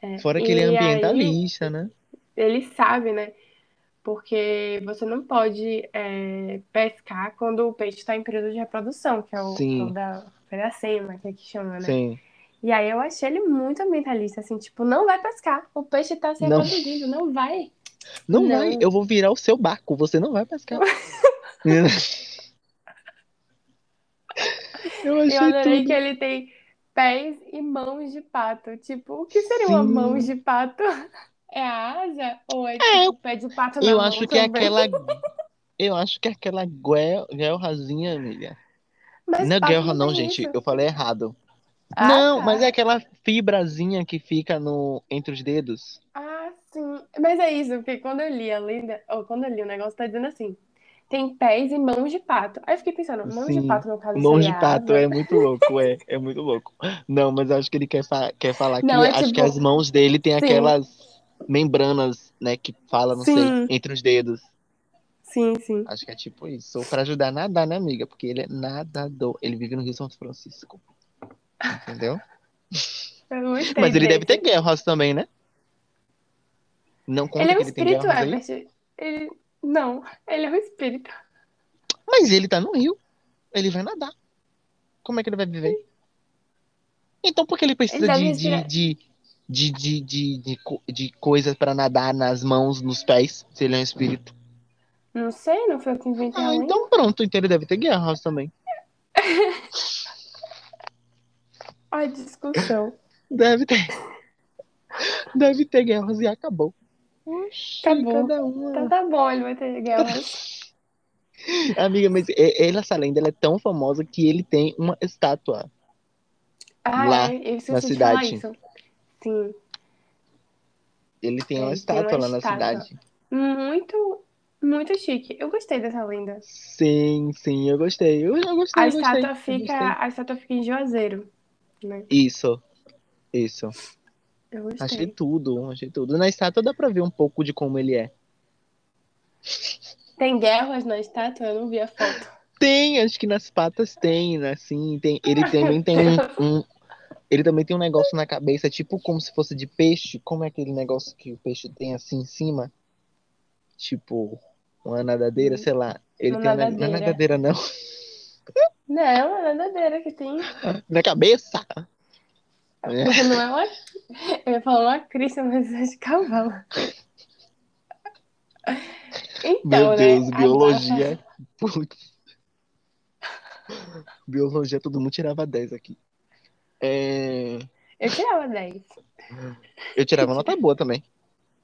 É, Fora que ele é e aí, ambientalista, né? ele sabe, né? Porque você não pode é, pescar quando o peixe está em período de reprodução, que é o, Sim. o da peracema, que é que chama, né? Sim. E aí eu achei ele muito ambientalista, assim, tipo, não vai pescar, o peixe tá se Não. reproduzindo, não vai. Não, Não. vai, eu vou virar o seu barco, você não vai pescar. [LAUGHS] eu Eu adorei tudo. que ele tem pés e mãos de pato. Tipo, o que seria uma Sim. mão de pato? [LAUGHS] É a asa? Ou é É, tipo pé de pato na Eu mão acho que é também? aquela. [LAUGHS] Eu acho que é aquela guel- guelrazinha, amiga. Mas Não é pato guelra, não gente. isso. Eu falei errado. Ah, não, tá. mas é aquela fibrazinha que fica no entre os dedos. Ah, sim. Mas é isso, porque quando eu li a lenda, ou quando eu li o negócio, tá dizendo assim: tem pés e mãos de pato. Aí eu fiquei pensando, mãos de Sim. pato, no caso, Mão de pato é muito louco, é, é muito louco. Não, mas acho que ele quer, fa- quer falar que Não, é acho que tipo- as mãos dele tem Sim. aquelas membranas, né, que fala, não sei, Sim. entre os dedos. Sim, sim. Acho que é tipo isso. Ou pra ajudar a nadar, né, amiga? Porque ele é nadador. Ele vive no Rio São Francisco. Entendeu? Eu gostei Mas ele deve ter guerras também, né? Não conta Ele é um que ele tem espírito, guerras aí. Herbert. Ele... Não, ele é um espírito. Mas ele tá no rio. Ele vai nadar. Como é que ele vai viver? Então por que ele precisa Ele de, de, de, de, de, de, de, de coisas pra nadar nas mãos, nos pés, se ele é um espírito? Não sei, não foi eu que inventei Ah, então pronto. Então ele deve ter guerras também. [LAUGHS] Ai, discussão. Deve ter. Deve ter guerras e acabou. Oxi, Acabou. cada uma. Então tá bom, ele vai ter guerras. [LAUGHS] Amiga, mas ele, essa lenda ela é tão famosa que ele tem uma estátua. Ah, Lá, é, eu na cidade. isso. Sim. Ele tem uma ele tem uma estátua lá na estátua. cidade. Muito, muito chique. Eu gostei dessa lenda. Sim, sim, eu gostei. Eu, eu gostei, A eu gostei. estátua eu fica, gostei. a estátua fica em Juazeiro, né? Isso, isso. Eu Achei gostei. tudo, achei tudo. Na estátua dá pra ver um pouco de como ele é. Tem guerras na estátua? Eu não vi a foto. Tem, acho que nas patas tem, né? Sim, tem. Ele também tem um, [LAUGHS] um- ele também tem um negócio na cabeça, tipo como se fosse de peixe. Como é aquele negócio que o peixe tem assim em cima? Tipo, uma nadadeira, sei lá. Ele Uma tem é nadadeira. nadadeira, não. [LAUGHS] Não, é nadadeira que tem. [LAUGHS] Na cabeça! É. Não é uma. [LAUGHS] Eu ia falar uma crista, mas é de cavalo. Então, Meu né? Deus, a biologia. Putz. Biologia, todo mundo tirava 10 aqui. É, Eu tirava 10. Eu tirava nota boa também.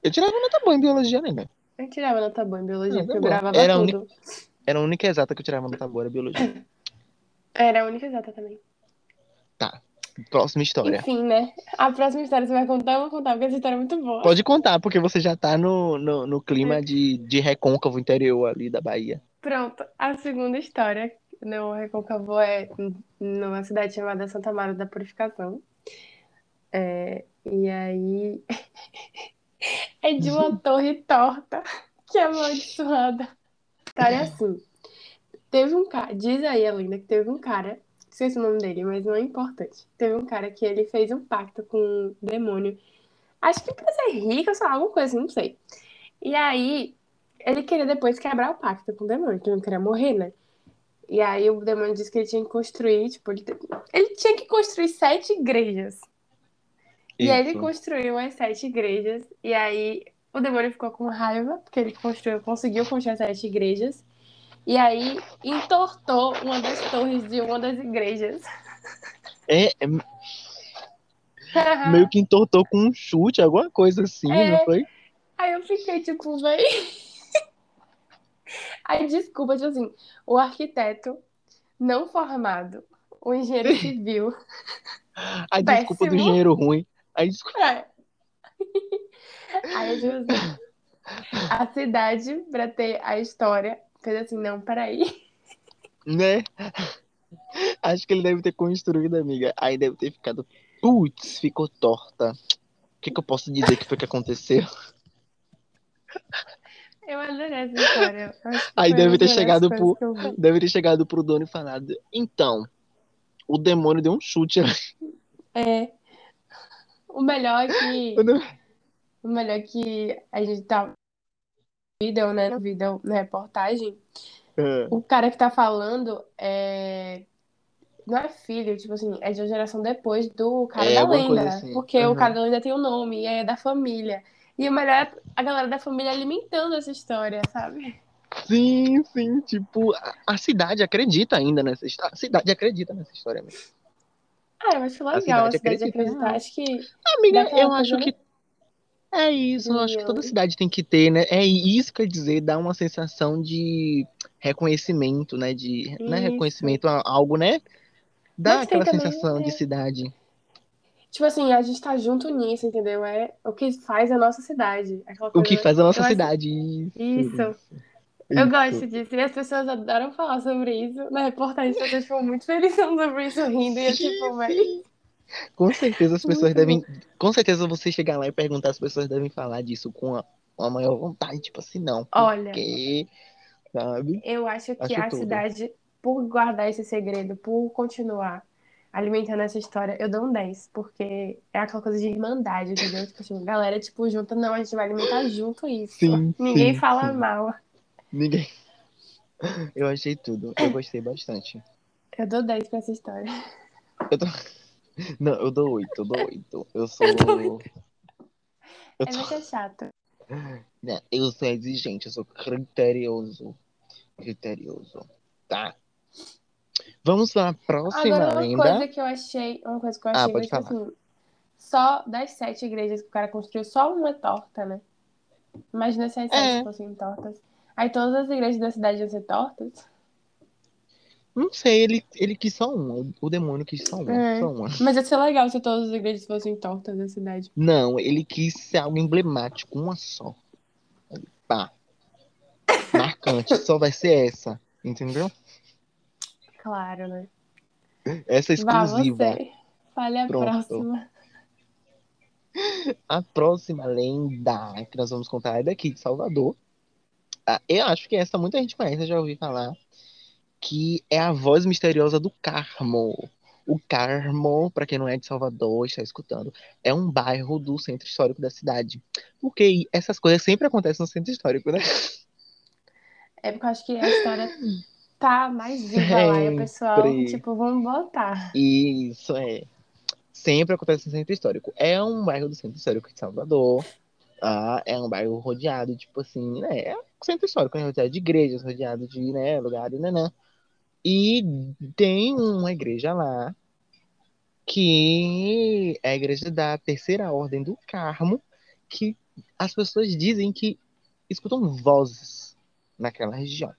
Eu tirava nota boa em biologia, né? Eu tirava nota boa em biologia, Ah, porque eu gravava Era a tudo. Era a única exata que eu tirava nota boa, era biologia. Era a única exata também. Tá. Próxima história. Enfim, né? A próxima história você vai contar, eu vou contar, porque essa história é muito boa. Pode contar, porque você já tá no, no, no clima de, de recôncavo interior ali da Bahia. Pronto, a segunda história no Recôncavo é numa cidade chamada Santa Maria da Purificação. É, e aí [LAUGHS] é de uma [LAUGHS] torre torta que é amaldiçoada. A história é assim. Teve um cara, diz aí a lenda que teve um cara, esqueci o nome dele, mas não é importante. Teve um cara que ele fez um pacto com um demônio. Acho que pra ser rico, sei lá, alguma coisa assim, não sei. E aí, ele queria depois quebrar o pacto com o demônio, que não queria morrer, né? E aí o demônio disse que ele tinha que construir, tipo, ele, ele tinha que construir sete igrejas. E aí ele construiu as sete igrejas. E aí o demônio ficou com raiva, porque ele construiu, conseguiu construir as sete igrejas. E aí entortou uma das torres de uma das igrejas. É, é [LAUGHS] meio que entortou com um chute, alguma coisa assim, É. não foi? Aí eu fiquei tipo, véi. [LAUGHS] Aí desculpa, tipo assim, o arquiteto não formado, o engenheiro [LAUGHS] civil. A desculpa do engenheiro ruim. A desculpa... É. Aí, tipo assim, a cidade, pra ter a história, fez assim, não, peraí. Né? Acho que ele deve ter construído, amiga. Aí deve ter ficado. Putz, ficou torta. O que, que eu posso dizer que foi que aconteceu? Eu adorei essa história. Aí deve ter chegado pro-. Deve ter chegado pro dono e falado. Então, o demônio deu um chute. É. O melhor é que. [LAUGHS] Não- O melhor é que a gente tá no vídeo, né? No vídeo, na reportagem. É. O cara que tá falando é. Não é filho, tipo assim, é de uma geração depois do cara É, da lenda. assim. Porque o Uhum. cara da lenda tem o nome, e é da família. E o melhor é a galera da família alimentando essa história, sabe? Sim, sim. Tipo, a, a cidade acredita ainda nessa história. A cidade acredita nessa história mesmo. Ah, eu acho legal a cidade cidade acredita. acreditar. Acho que Amiga, Daquela eu acho né? que. É isso, eu acho que toda União. cidade tem que ter, né? É isso quer dizer, dá uma sensação de reconhecimento, né? De. É Isso. reconhecimento a algo, né? Dá Mas aquela também, sensação de é. cidade. Tipo assim, a gente tá junto nisso, entendeu? É o que faz a nossa cidade. O que faz a nossa eu cidade. Isso. isso. Eu gosto disso. E as pessoas adoram falar sobre isso. Na reportagem, as pessoas ficam muito felizes sobre isso, rindo. E eu, tipo, véi. Com certeza as pessoas Muito devem. Com certeza você chegar lá e perguntar, as pessoas devem falar disso com a, com a maior vontade. Tipo assim, não. Olha. Porque. Sabe? Eu acho que Acho a tudo. cidade, por guardar esse segredo, por continuar alimentando essa história, eu dou um 10, porque é aquela coisa de irmandade, entendeu? Tipo assim, galera, tipo, junta, não, a gente vai alimentar junto isso. Sim, Ninguém sim, fala sim. mal. Ninguém. [LAUGHS] Eu achei tudo. Eu gostei bastante. Eu dou 10 pra essa história. Eu tô... [LAUGHS] Não, eu dou oito, eu dou oito. Eu sou. dou Eu, É tô... muito chato. né, eu sou exigente, eu sou criterioso. Criterioso. Tá. Vamos para a próxima Agora, uma lenda. coisa que eu achei, uma coisa que eu Ah, achei, pode foi tipo assim, só das sete igrejas que o cara construiu, só uma é torta, né? Imagina se as É. sete fossem tortas. Aí todas as igrejas da cidade iam ser tortas. Não sei, ele, ele quis só uma. O demônio quis só uma. É. Só uma. Mas ia ser legal se todas as igrejas fossem tortas da cidade. Não, ele quis ser algo emblemático, uma só. Pá. Marcante, só vai ser essa. Entendeu? Claro, né? Essa Vá, exclusiva. você. Fale a Pronto. próxima. A próxima lenda que nós vamos contar é daqui de Salvador. Ah, eu acho que essa muita gente conhece, eu já ouvi falar. Que é a voz misteriosa do Carmo. O Carmo, para quem não é de Salvador, está escutando, é um bairro do centro histórico da cidade. Porque essas coisas sempre acontecem no centro histórico, né? É porque eu acho que a história tá mais viva lá. E o [LAUGHS] pessoal, Sempre. tipo, vamos botar. Isso é. Sempre acontece no centro histórico. É um bairro do centro histórico de Salvador. Ah, é um bairro rodeado, tipo assim, né? É um centro histórico, né? rodeado de igrejas, rodeado de, né, lugares, né, né? E tem uma igreja lá que é a igreja da Terceira Ordem do Carmo, que as pessoas dizem que escutam vozes naquela região.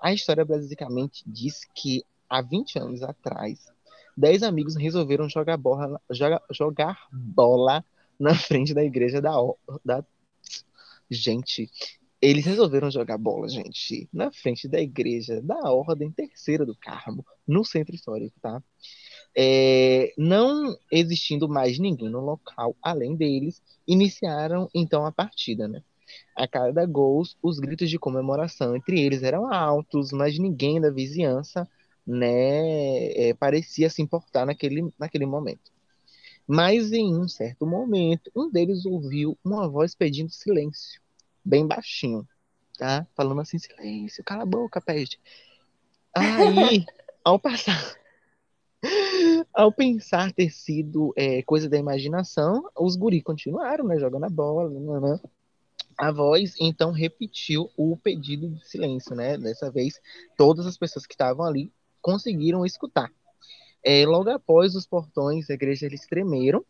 A história basicamente diz que há 20 anos atrás, 10 amigos resolveram jogar bola, joga- jogar bola na frente da igreja da, da. Gente, eles resolveram jogar bola, gente, na frente da igreja da Ordem Terceira do Carmo, no centro histórico, tá? É, não existindo mais ninguém no local além deles, iniciaram então a partida, né? A cada gol, os gritos de comemoração entre eles eram altos, mas ninguém da vizinhança, né, é, parecia se importar naquele, naquele momento. Mas em um certo momento, um deles ouviu uma voz pedindo silêncio, bem baixinho, tá? Falando assim, silêncio, cala a boca, peste. Aí, [LAUGHS] ao passar, [LAUGHS] ao pensar ter sido é, coisa da imaginação, os guri continuaram, né, jogando a bola, né, né. A voz então repetiu o pedido de silêncio, né? Dessa vez, todas as pessoas que estavam ali conseguiram escutar. É, logo após os portões da igreja eles tremeram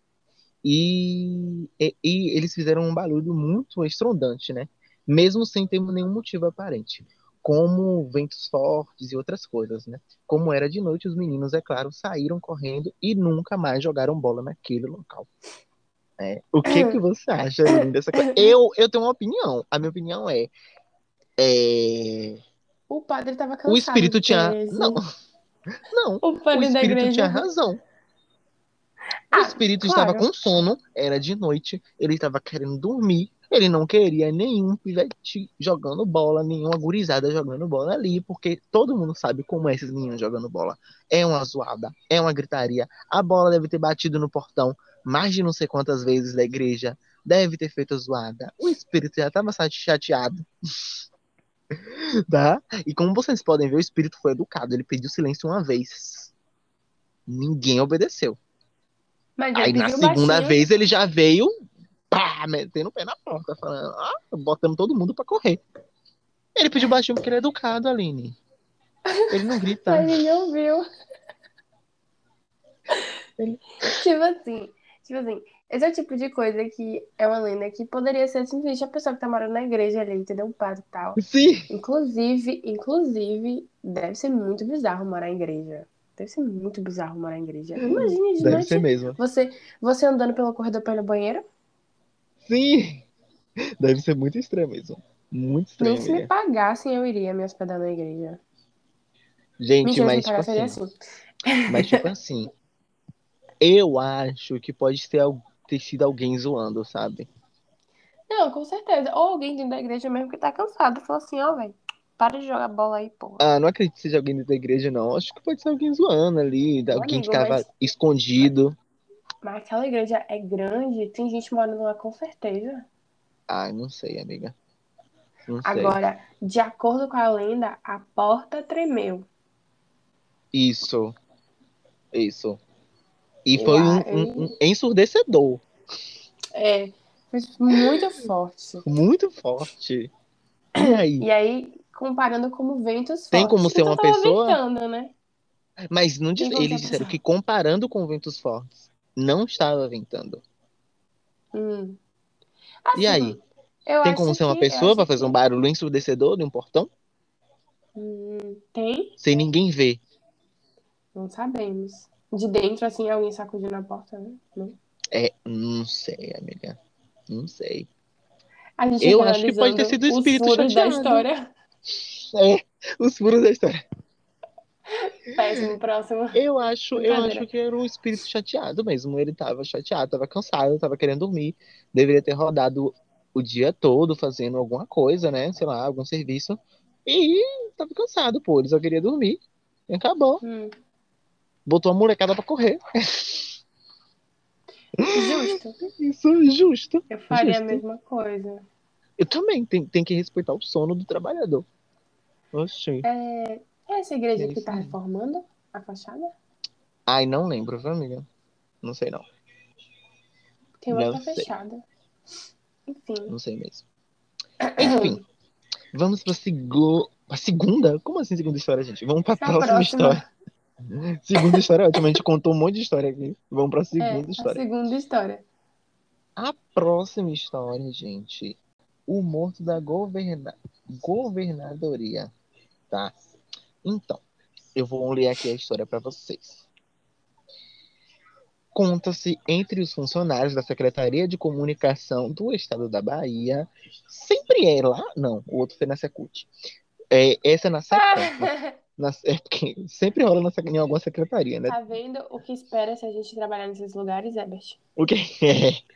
e, e, e, eles fizeram um barulho muito estrondante, né? Mesmo sem ter nenhum motivo aparente, como ventos fortes e outras coisas, né? Como era de noite, os meninos, é claro, saíram correndo e nunca mais jogaram bola naquele local. É, o que que você acha [LAUGHS] dessa coisa? Eu, eu tenho uma opinião. A minha opinião é, é... o padre estava cansado. O espírito tinha não, não. O, o espírito tinha razão. Ah, o espírito claro. estava com sono, era de noite, ele estava querendo dormir, ele não queria nenhum pivete jogando bola, nenhuma gurizada jogando bola ali, porque todo mundo sabe como é esses meninos jogando bola. É uma zoada, é uma gritaria. A bola deve ter batido no portão mais de não sei quantas vezes da igreja, deve ter feito zoada. O espírito já estava chateado. [LAUGHS] tá? E como vocês podem ver, o espírito foi educado, ele pediu silêncio uma vez. Ninguém obedeceu. Mas Aí ele na segunda baixinho. vez ele já veio, pá, metendo o pé na porta, falando, ah, botando todo mundo pra correr. Ele pediu baixinho porque ele é educado, Aline. Ele não grita. Mas ninguém ouviu. [LAUGHS] Ele- Tipo assim, tipo assim, esse é o tipo de coisa que é uma lenda que poderia ser simplesmente a pessoa que tá morando na igreja ali, entendeu? Um padre e tal. Sim, Inclusive, inclusive, deve ser muito bizarro morar em igreja. Deve ser muito bizarro morar em igreja. Imagine de deve noite ser mesmo. você, você andando pelo corredor no banheiro, Sim, deve ser muito estranho mesmo. Muito estranho. nem se me pagassem eu iria me hospedar na igreja. Gente, Mentira, mas tipo assim, assim. mas tipo assim, eu acho que pode ter, al- ter sido alguém zoando, sabe? Não, com certeza. Ou alguém dentro da igreja mesmo que tá cansado. Falou assim, ó, velho, para de jogar bola aí, porra. Ah, não acredito que seja alguém dentro da igreja, não. Acho que pode ser alguém zoando ali, Meu alguém que amigo, tava mas- escondido. Mas aquela igreja é grande, tem gente morando lá com certeza. Ah, não sei, amiga. Não sei. Agora, de acordo com a lenda, a porta tremeu. Isso. Isso. E foi um, um- um ensurdecedor. É, foi muito forte. Muito forte. E aí? E aí, comparando como ventos Tem fortes. como ser uma pessoa? ventando, né? Mas não diz- Tem eles ser disseram que comparando com ventos fortes, não estava ventando. Hum. E Assim, aí? eu Tem como ser uma pessoa pra fazer um barulho ensurdecedor de um portão? Hum, tem? Sem ninguém ver. Não sabemos. De dentro, assim, alguém sacudindo a porta, né? Não. É, não sei, amiga. Não sei. Eu aqui acho que pode ter sido o os espírito furos da chateado. história. É, os furos da história. Péssimo, próximo. Eu acho, eu acho que era um espírito chateado mesmo. Ele tava chateado, tava cansado, tava querendo dormir. Deveria ter rodado o dia todo fazendo alguma coisa, né? Sei lá, algum serviço. E tava cansado, pô. Ele só queria dormir. E acabou. Hum, Botou a molecada pra correr. justo. Isso é justo. Eu faria a Justo. mesma coisa. Eu também. Tem, tem que respeitar o sono do trabalhador. Oxi. É, é essa igreja É que tá reformando a fachada? Ai, não lembro, viu, amiga? Não sei não. Tem uma Não que tá fechada. Enfim. Não sei mesmo. Enfim. Vamos pra, segu... pra segunda? Como assim segunda história, gente? Vamos pra Pra próxima, próxima. história. Segunda história é ótima. A gente contou um monte de história aqui. Vamos pra É, segunda a história. segunda história. A próxima história, gente. O morto da governa... governadoria. Tá? Então, eu vou ler aqui a história pra vocês. Conta-se entre os funcionários da Secretaria de Comunicação do Estado da Bahia. Sempre é lá? Não, o outro foi na Secult. É, essa é na Secult. [LAUGHS] Na- [LAUGHS] é porque sempre rola na, em alguma secretaria, né? Tá vendo o que espera se a gente trabalhar nesses lugares, Ebert? O que [LAUGHS] é?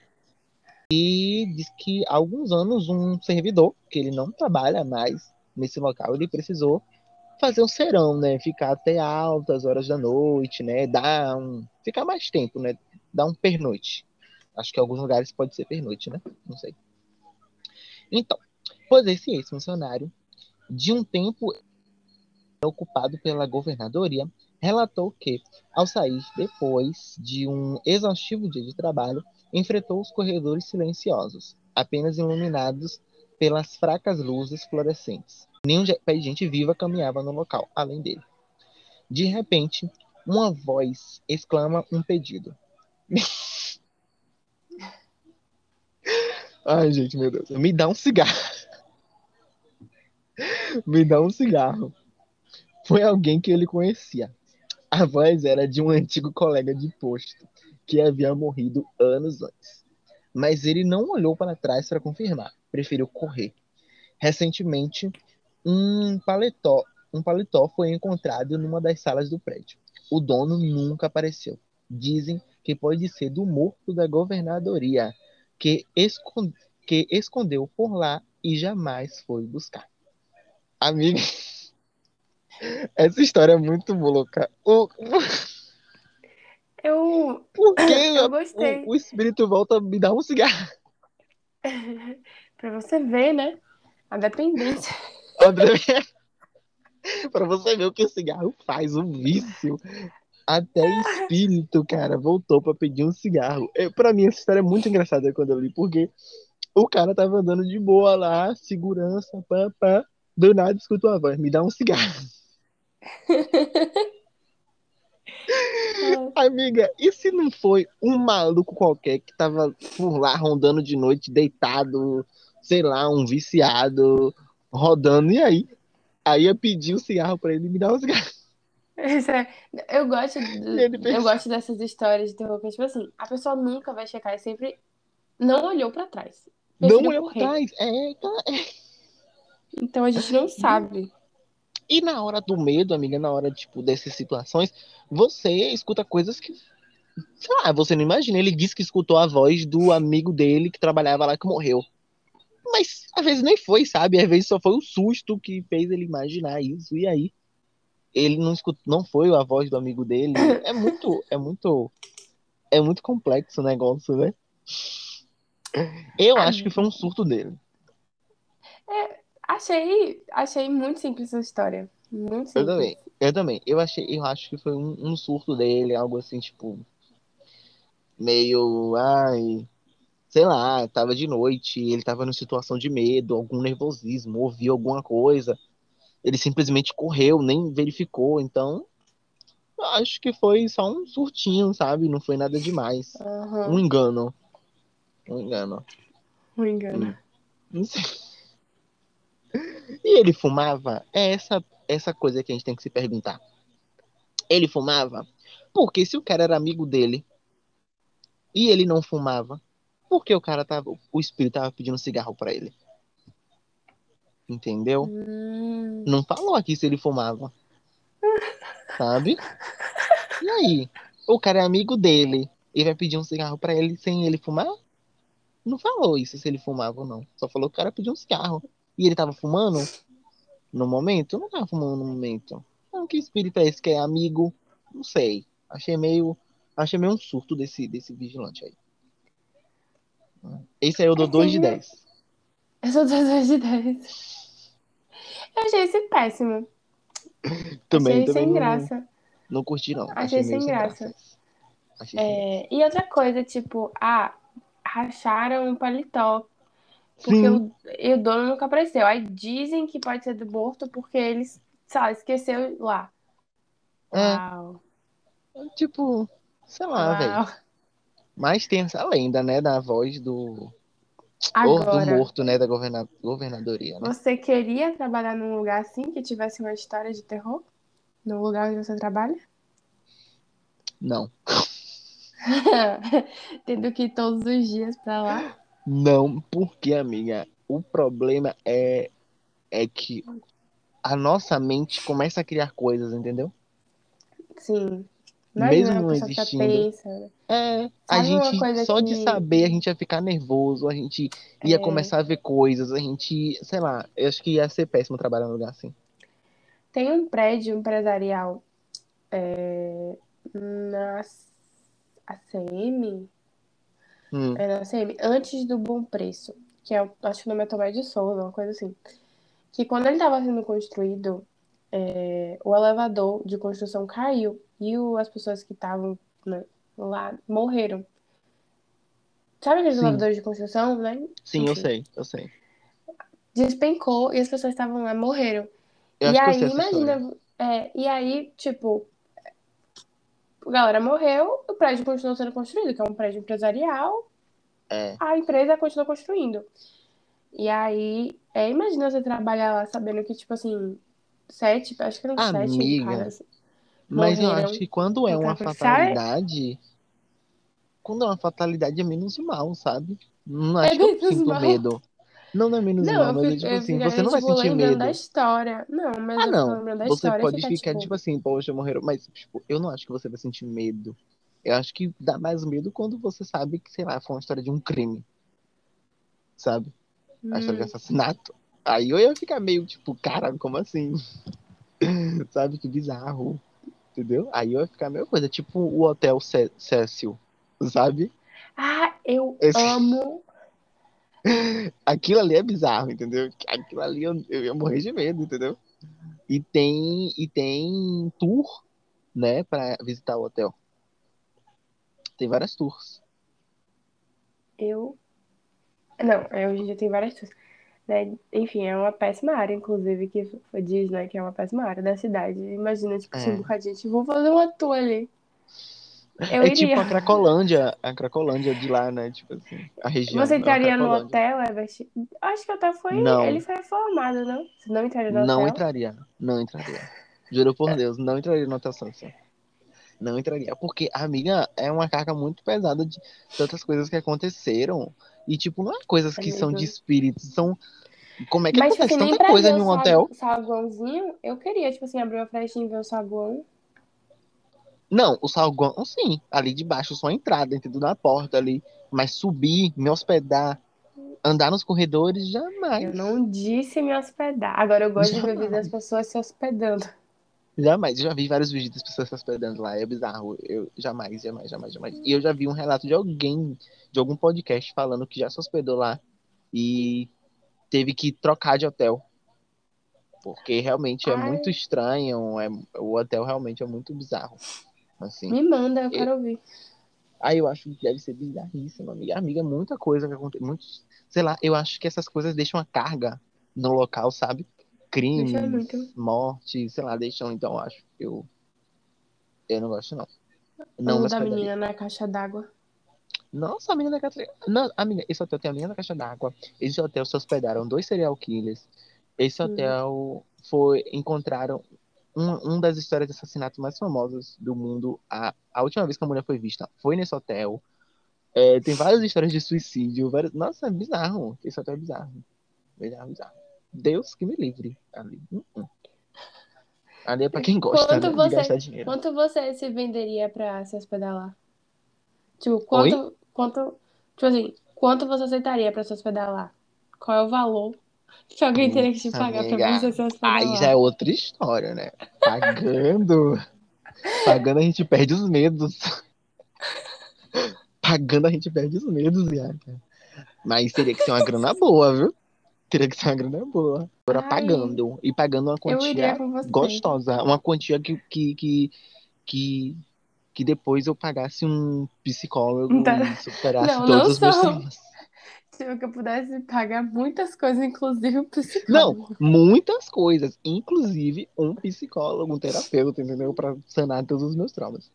E diz que há alguns anos um servidor, que ele não trabalha mais nesse local, ele precisou fazer um serão, né? Ficar até altas horas da noite, né? Dar um. Ficar mais tempo, né? Dar um pernoite. Acho que em alguns lugares pode ser pernoite, né? Não sei. Então, pois esse ex-funcionário, de um tempo ocupado pela governadoria, relatou que, ao sair depois de um exaustivo dia de trabalho, enfrentou os corredores silenciosos, apenas iluminados pelas fracas luzes fluorescentes. Nenhum pé de gente viva caminhava no local, além dele. De repente, uma voz exclama um pedido. [LAUGHS] Ai, gente, meu Deus. Me dá um cigarro. [LAUGHS] Me dá um cigarro. Foi alguém que ele conhecia. A voz era de um antigo colega de posto que havia morrido anos antes. Mas ele não olhou para trás para confirmar, preferiu correr. Recentemente, um paletó, um paletó foi encontrado numa das salas do prédio. O dono nunca apareceu. Dizem que pode ser do morto da governadoria, que, esconde, que escondeu por lá e jamais foi buscar. Amiga, [LAUGHS] essa história é muito louca. O... [LAUGHS] Eu. Por que [LAUGHS] eu gostei. O, o espírito volta a me dar um cigarro? [LAUGHS] pra você ver, né? A dependência. pra você ver o que o cigarro faz, o vício. Até espírito, cara, voltou pra pedir um cigarro. Eu, pra mim, essa história é muito engraçada quando eu li, porque o cara tava andando de boa lá, segurança, pá, pá. Do nada escuta uma voz, me dá um cigarro. [LAUGHS] Amiga, e se não foi um maluco qualquer que tava por lá rondando de noite, deitado, sei lá, um viciado, rodando, e aí? Aí eu pedi um cigarro pra ele e me dar um cigarro. É, eu gosto, [LAUGHS] de, eu gosto dessas histórias de terror, que tipo assim, a pessoa nunca vai checar e sempre não olhou pra trás. Não olhou pra trás, é, é. Então a gente não sabe. E na hora do medo, amiga, na hora, tipo, dessas situações, você escuta coisas que. Sei lá, você não imagina. Ele disse que escutou a voz do amigo dele que trabalhava lá que morreu. Mas às vezes nem foi, sabe? Às vezes só foi o susto que fez ele imaginar isso. E aí, ele não escutou, não foi a voz do amigo dele. É muito, é muito, é muito complexo o negócio, né? Eu acho que foi um surto dele. É, Achei, achei muito simples a história. Muito simples. Eu também, eu também. Eu achei, eu acho que foi um, um surto dele, algo assim, tipo. Meio. Ai. Sei lá, tava de noite, ele tava numa situação de medo, algum nervosismo, ouviu alguma coisa. Ele simplesmente correu, nem verificou. Então, acho que foi só um surtinho, sabe? Não foi nada demais. Uhum. Um engano. Um engano. Um engano. Hum. Não sei. E ele fumava? É essa, essa coisa que a gente tem que se perguntar. Ele fumava? Porque se o cara era amigo dele e ele não fumava, por que o cara tava, o espírito tava pedindo cigarro para ele? Entendeu? Hum. Não falou aqui se ele fumava. Sabe? E aí? O cara é amigo dele e vai pedir um cigarro para ele sem ele fumar? Não falou isso se ele fumava ou não. Só falou que o cara pediu um cigarro. E ele tava fumando no momento? Não tava fumando no momento. Não, que espírito é esse que é amigo? Não sei. Achei meio. Achei meio um surto desse, desse vigilante aí. Esse aí eu dou 2 de 10. Eu sou 2 de 10. Eu achei esse péssimo. também, achei também sem não, graça. Não curti, não. Achei, achei sem, graça. graça. Achei é, sem graça. E outra coisa, tipo, ah, racharam um paletó porque o, e o dono nunca apareceu. Aí dizem que pode ser do morto porque eles, sei esqueceu lá. É. Uau. Tipo, sei lá, velho. Mas tem essa lenda, né, da voz do. Agora, do morto, né, da governa... governadoria. Né? Você queria trabalhar num lugar assim que tivesse uma história de terror? No lugar onde você trabalha? [LAUGHS] Não. Tendo que ir todos os dias pra lá. Não, porque, amiga, o problema é, é que a nossa mente começa a criar coisas, entendeu? Sim. Mesmo não existindo. Pensa. É, a gente, só que... de saber, a gente ia ficar nervoso, a gente ia é... começar a ver coisas, a gente, sei lá, eu acho que ia ser péssimo trabalhar num lugar assim. Tem um prédio empresarial é, na ACM, Hum. Era CM, antes do Bom Preço, que é, acho que o nome é Tomé de Souza, uma coisa assim. Que quando ele estava sendo construído, é, o elevador de construção caiu e o, as pessoas que estavam né, lá morreram. Sabe aqueles Sim. elevadores de construção, né? Sim, Enfim. eu sei, eu sei. despencou e as pessoas estavam lá morreram. Eu e aí, imagina, é, e aí, tipo, a galera morreu, o prédio continuou sendo construído, que é um prédio empresarial, É. a empresa continuou construindo. E aí, é, imagina você trabalhar lá sabendo que, tipo assim, sete, acho que eram sete Amiga, caras. Mas eu acho que quando é uma é- fatalidade, quando é uma fatalidade é menos mal, sabe? Não É acho que eu sinto mal. medo. Não, não é menos Não, mal, mas é tipo assim, você não vai sentir lembrando da medo. história. Não, mas Ah, não. Você pode ficar, ficar tipo, tipo assim, poxa, morreram. Mas, tipo, eu não acho que você vai sentir medo. Eu acho que dá mais medo quando você sabe que, sei lá, foi uma história de um crime. Sabe? A história de hum, assassinato. Aí eu ia ficar meio tipo, cara, como assim? [LAUGHS] Sabe? Que bizarro. Entendeu? Aí eu ia ficar a mesma coisa, tipo o Hotel Cecil, sabe? Ah, eu Esse- amo. Aquilo ali é bizarro, entendeu? Aquilo ali eu, eu ia morrer de medo, entendeu? E tem, e tem tour, né, pra visitar o hotel. Tem várias tours. Eu. Não, hoje em dia tem várias coisas. Né? Enfim, é uma péssima área, inclusive, que diz, né, que é uma péssima área da cidade. Imagina, tipo assim, É. um bocadinho, tipo, vou fazer uma tour ali. Eu é iria. tipo a Cracolândia, a Cracolândia de lá, né? Tipo assim, a região. Você entraria no hotel, Everett? Acho que o hotel foi. Não. Ele foi reformado, não? Você não entraria no Não hotel? entraria, não entraria. Juro por Deus, não entraria no Hotel Sunset. Não entraria, porque, amiga, é uma carga muito pesada de tantas coisas que aconteceram. E, tipo, não é coisas que são de Amigo. espíritos, são. Como é que Mas, tipo acontece assim, tanta coisa em um hotel? saguãozinho, eu queria, tipo assim, abrir uma frestinha e ver o saguão. Não, o saguão, sim, ali de baixo, só a entrada, entendeu? Na porta ali. Mas subir, me hospedar, andar nos corredores, jamais. Eu não disse me hospedar. Agora eu gosto de ver Jamais. pessoas se hospedando. Jamais. Eu já vi vários vídeos das pessoas se hospedando lá. É bizarro. Eu jamais, jamais, jamais, jamais. E eu já vi um relato de alguém, de algum podcast, falando que já se hospedou lá e teve que trocar de hotel. Porque realmente é Ai. muito estranho. É, o hotel realmente é muito bizarro. Assim. Me manda, eu quero ouvir. Aí eu acho que deve ser bizarríssimo, amiga. Amiga, muita coisa que acontece. Muitos, sei lá, eu acho que essas coisas deixam a carga no local, sabe? Crimes, morte, sei lá, deixam. Então eu acho. Eu, eu não gosto, não. Não Ou da menina na caixa d'água. Nossa, a menina da caixa. Não, amiga, esse hotel tem a menina da caixa d'água. Esse hotel se hospedaram dois serial killers. Esse Hum. hotel foi. Encontraram um, um das histórias de assassinato mais famosas do mundo. A, a última vez que a mulher foi vista foi nesse hotel. É, tem várias histórias de suicídio. Várias... Nossa, é bizarro. Esse hotel é bizarro. Bizarro, bizarro. Deus que me livre. Ali, Hum, hum. Ali é pra quem gosta Quanto né, de você- gastar dinheiro. Quanto você se venderia pra se hospedar lá? Tipo, quanto, quanto, tipo assim, quanto você aceitaria pra se hospedar lá? Qual é o valor que alguém teria que te pagar pra amiga, você se hospedar Aí já é outra história, né? Pagando. [LAUGHS] Pagando a gente perde os medos. Pagando a gente perde os medos, Bianca. Mas teria que ser uma grana boa, viu? Teria que ser uma grana boa. Agora Ai. pagando. E pagando uma quantia você. gostosa. Uma quantia que, que, que, que, que depois eu pagasse um psicólogo Tá. e superasse Não, todos não os meus só. Tipo, que eu pudesse pagar muitas coisas, inclusive Não, psicólogo. muitas coisas, inclusive um psicólogo, um terapeuta, entendeu? Pra sanar todos os meus traumas.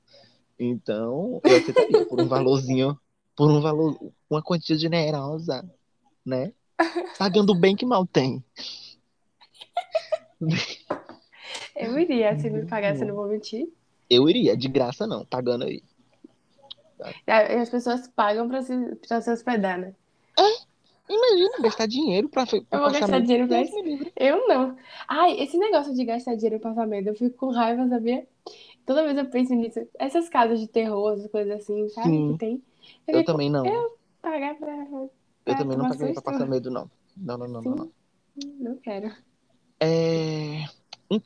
Então, eu aceitaria por um valorzinho, por um valor, uma quantia generosa, né? Pagando bem que mal tem. Eu iria, se me pagasse, eu não vou mentir. Eu iria, de graça não, pagando aí. E as pessoas pagam pra se, pra se hospedar, né? Imagina gastar dinheiro pra, pra Eu vou gastar medo. dinheiro pra isso? Eu não. Ai, esse negócio de gastar dinheiro pra passar medo, eu fico com raiva, sabia? Toda vez eu penso nisso. Essas casas de terror, essas coisas assim, sabe? Sim. Que tem. Eu Eu fico, também não. Eu pagar pra. também não pagaria pra passar medo, não. Não, não, não, não, não. Não quero. É...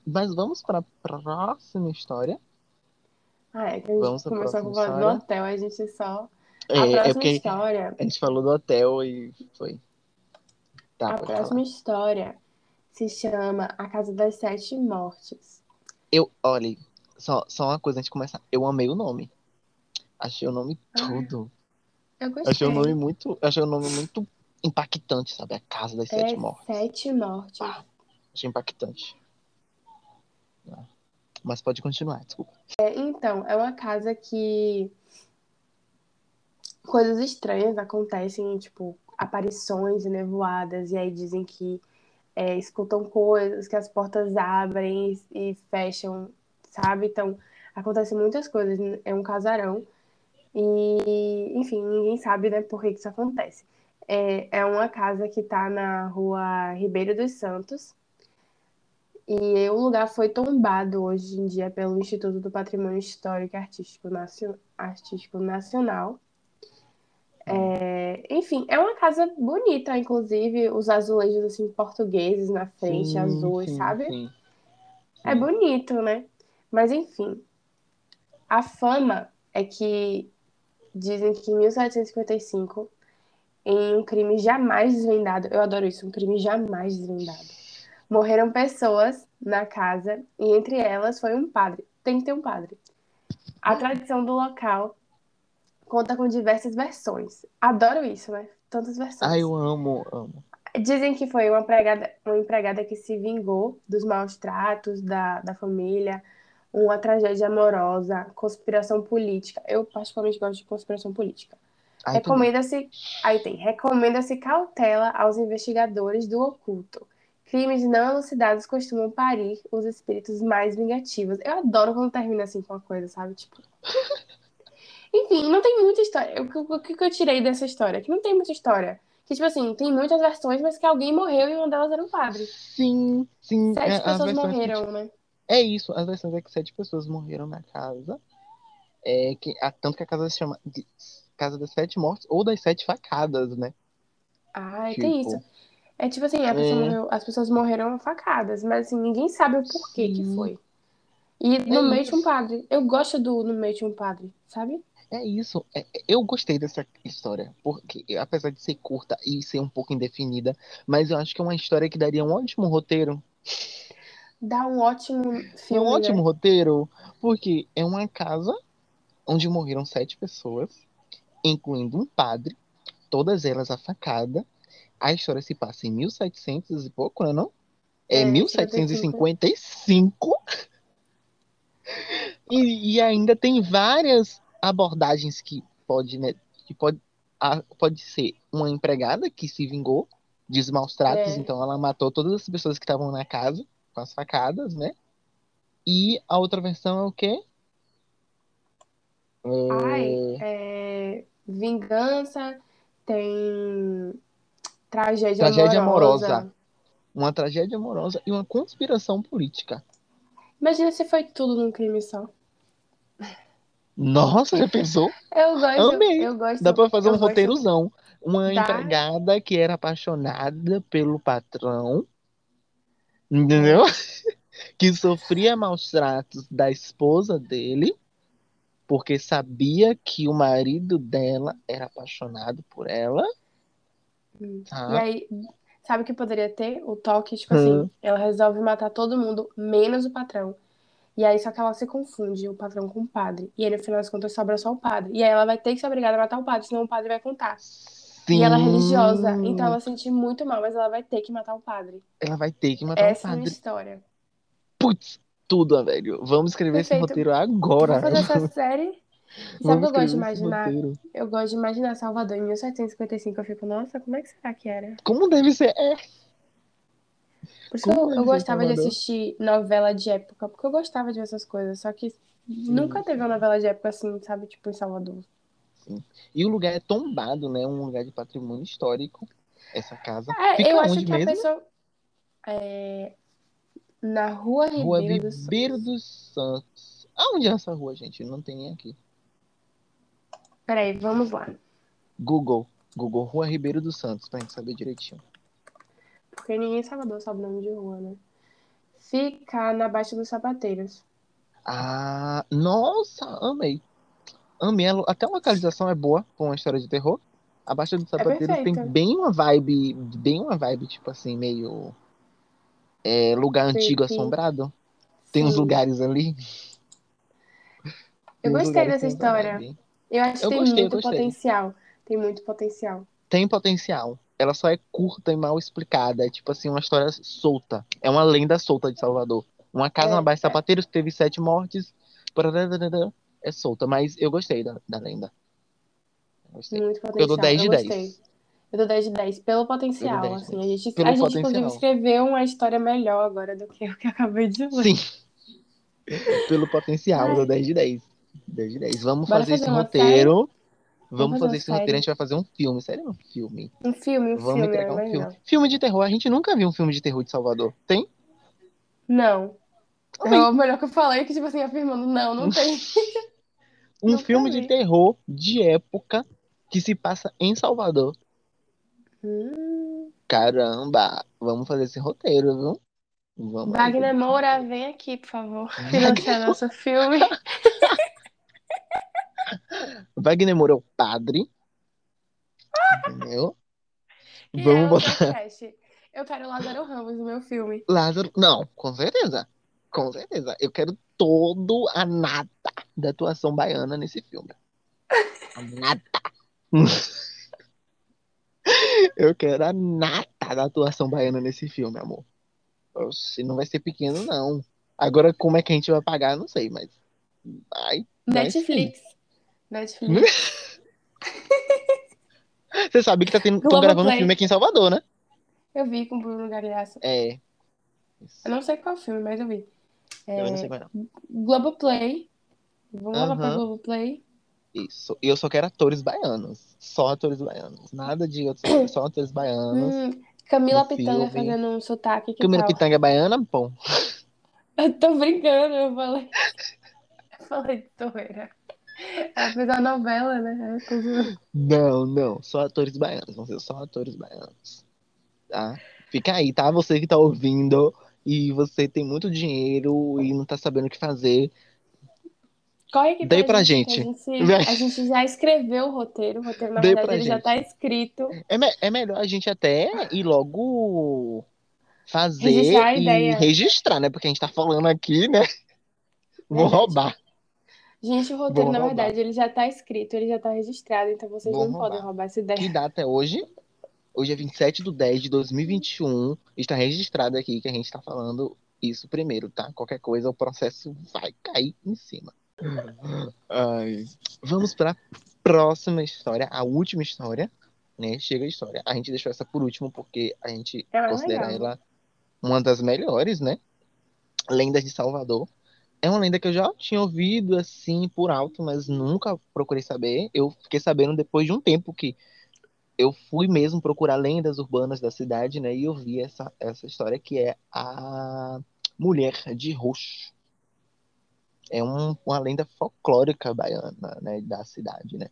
Mas vamos para a próxima história. Ah, é que a gente Vamos pra começou com história. hotel, a gente só. É, a é próxima porque história. a gente falou do hotel e foi. Tá, A próxima falar. história se chama A Casa das Sete Mortes. Eu, olha, só, só uma coisa antes de começar. Eu amei o nome. Achei o nome Ah, tudo. Eu Achei o nome gostei. muito. Achei o nome muito impactante, sabe? A casa das É sete mortes. sete mortes. Ah. Achei impactante. Ah. Mas pode continuar, desculpa. É, então, é uma casa que coisas estranhas acontecem, tipo, aparições e nevoadas, e aí dizem que é, escutam coisas, que as portas abrem e, fecham, sabe? Então, acontecem muitas coisas, é um casarão. E, enfim, ninguém sabe, né, por que que isso acontece. É, é uma casa que tá na rua Ribeiro dos Santos. E o lugar foi tombado hoje em dia pelo Instituto do Patrimônio Histórico e Artístico, Nacio- Artístico Nacional. É, enfim, é uma casa bonita, inclusive, os azulejos assim, portugueses na frente, Sim, azuis, sim, sabe? sim. É bonito, né? Mas enfim, a fama é que dizem que em 1755, em um crime jamais desvendado, eu adoro isso, um crime jamais desvendado, morreram pessoas na casa e entre elas foi um padre. Tem que ter um padre. A tradição do local conta com diversas versões. Adoro isso, né? Tantas versões. Ah, eu amo, amo. Dizem que foi uma empregada, uma empregada que se vingou dos maus tratos da, da família, uma tragédia amorosa, conspiração política. Eu particularmente gosto de conspiração política. Recomenda-se, aí tem, recomenda-se cautela aos investigadores do oculto. Crimes não elucidados costumam parir os espíritos mais vingativos. Eu adoro quando termina assim com uma coisa, sabe? Tipo. [LAUGHS] Enfim, não tem muita história. O que, o que que eu tirei dessa história? Que não tem muita história. Que, tipo assim, tem muitas versões, mas que alguém morreu e uma delas era um padre. Sim, sim. Sete é, as pessoas versões que- morreram, né? É isso, as versões é que sete pessoas morreram na casa. É que, tanto que a casa se chama de Casa das Sete Mortes ou das Sete Facadas, né? Tem Tipo, isso. É tipo assim, pessoa É. morreu- as pessoas morreram facadas, mas assim, ninguém sabe o porquê que Sim. foi. E no É meio de um padre. Eu gosto do no meio de um padre, sabe? É isso. É- eu gostei dessa história, porque apesar de ser curta e ser um pouco indefinida, mas eu acho que é uma história que daria um ótimo roteiro. Dá um ótimo Um filme, ótimo né? roteiro, porque é uma casa onde morreram sete pessoas, incluindo um padre, todas elas a facada. A história se passa em 1700 e pouco, né, não? É É, 1755. E, e ainda tem várias abordagens que pode, né, que pode, a- pode ser uma empregada que se vingou dos maus tratos, É. então ela matou todas as pessoas que estavam na casa com as facadas, né? E a outra versão é o quê? Ai, É, é, vingança, tem tragédia, Tragédia amorosa. amorosa. uma tragédia amorosa e uma conspiração política. Imagina se foi tudo num crime só. Nossa, já pensou? Eu gosto, Amei. eu gosto. Dá pra fazer um gosto- roteirozão. Uma Dá. empregada que era apaixonada pelo patrão, entendeu? [LAUGHS] Que sofria maus tratos da esposa dele, porque sabia que o marido dela era apaixonado por ela. Hum. Tá. E aí, sabe o que poderia ter? O toque, tipo Hum. assim, ela resolve matar todo mundo, menos o patrão. E aí, só que ela se confunde, o patrão com o padre. E aí, no final das contas, sobra só o padre. E aí, ela vai ter que ser obrigada a matar o padre, senão o padre vai contar. E ela é religiosa, Sim. então ela vai sentir muito mal, mas ela vai ter que matar o padre. Ela vai ter que matar Essa o é a minha padre. história. Putz, tudo, velho. Vamos escrever esse Perfeito. roteiro agora. Vou fazer essa [LAUGHS] série. Sabe o Vamos que eu gosto de esse imaginar? Eu gosto de imaginar Salvador em 1755. Eu fico, nossa, como é que será que era? Como deve ser? É. Por isso Como eu, eu gostava de assistir novela de época, porque eu gostava de ver essas coisas. Só que nunca teve uma novela de época assim, sabe? Tipo em Salvador. E o lugar é tombado, né? Um lugar de patrimônio histórico. Essa casa. É, Fica eu acho que mesmo? a pessoa. é, na rua Rua Ribeiro do Ribeiro Santos. dos Santos. Aonde é essa rua, gente? Não tem nem aqui. Peraí, vamos lá. Google. Google, Rua Ribeiro dos Santos, pra gente saber direitinho. Porque ninguém em Salvador sabe o nome de rua, né? Fica na Baixa dos Sapateiros. Ah, nossa, amei. Amei. a Até a localização é boa pra uma história de terror. A Baixa dos Sapateiros tem perfeita. bem uma vibe, bem uma vibe, tipo assim, meio é, lugar antigo Creepy. assombrado. Tem uns Sim. lugares ali. Eu Tem uns gostei dessa tem história. vibe. Eu acho que Eu tem gostei, muito potencial. Tem muito potencial. Tem potencial. Ela só é curta e mal explicada. É tipo assim, uma história solta. É uma lenda solta de Salvador. Uma casa É, na Baía de é. Sapateiros que teve sete mortes. É solta, mas eu gostei da, da lenda. Eu Gostei. Muito Eu dou 10 de 10. gostei. Eu dou 10 de 10 pelo potencial, 10 de assim. 10. A gente, Pelo a gente potencial. inclusive, escreveu uma história melhor agora do que o que eu acabei de ler. Sim. Pelo potencial, eu dou Ai. 10 de 10. 10 de 10. Vamos Bora fazer fazer esse roteiro. Vamos Vamos fazer esse roteiro, a gente vai fazer um filme. Sério, um filme. Um filme, um Vamos filme, entregar é um filme. melhor. Filme de terror. A gente nunca viu um filme de terror de Salvador. Tem? Não. Tem. É o melhor que eu falei, que, tipo assim, afirmando, não, não tem. [LAUGHS] Um Nunca filme de terror de época que se passa em Salvador. Hum. Caramba, vamos fazer esse roteiro, viu? Vamos. Wagner Moura, vem aqui, por favor, [LAUGHS] financiar nosso filme. [LAUGHS] Wagner Moura é o padre. Entendeu? E Vamos botar. Eu quero Lázaro Ramos no meu filme. Lázaro. Não, com certeza. Com certeza. Eu quero todo a nata da atuação baiana nesse filme. A nata. Eu quero a nata da atuação baiana nesse filme, amor. Oxe, não vai ser pequeno, não. Agora, como é que a gente vai pagar, não sei, mas vai. sim. Netflix. [LAUGHS] Você sabe que tá tendo, tão gravando um filme aqui em Salvador, né? Eu vi com o Bruno Gagliasso. É. Eu não sei qual filme, mas eu vi. Eu não É, sei qual é. não. Globoplay. Vamos lá pra. Globoplay. Isso. E eu só quero atores baianos. Só atores baianos. Nada de outros [COUGHS] só atores baianos. Hum, Camila Pitanga filme. fazendo um sotaque, que Camila tal? Pitanga é baiana, pô. [LAUGHS] Eu tô brincando, eu falei. [LAUGHS] Eu falei de torreira. Ela fez a novela, né? Não, não. Só atores baianos. Vão ser só atores baianos. Tá? Fica aí, tá? Você que tá ouvindo e você tem muito dinheiro e não tá sabendo o que fazer. Corre aqui Dê pra que gente. A gente, a gente já escreveu o roteiro. O roteiro, na Dê verdade, ele já gente. tá escrito. É, me- é melhor a gente até ir logo fazer Registrar e registrar, né? Porque a gente tá falando aqui, né? Vou Verdade. roubar. Gente, o roteiro, Vou na roubar. verdade, ele já tá escrito, ele já tá registrado, então vocês Vou não podem roubar. roubar essa Que ideia. data é hoje? Hoje é 27 de 10 de 2021. Está registrado aqui que a gente tá falando isso primeiro, tá? Qualquer coisa, o processo vai cair em cima. Ai. Vamos para próxima história, a última história, né? Chega a história. A gente deixou essa por último porque a gente É mais considera legal. ela uma das melhores, né? Lendas de Salvador. É uma lenda que eu já tinha ouvido assim por alto, mas nunca procurei saber. Eu fiquei sabendo depois de um tempo que eu fui mesmo procurar lendas urbanas da cidade, né? E eu vi essa, essa história que é a Mulher de Roxo. É um- uma lenda folclórica baiana, né? Da cidade, né?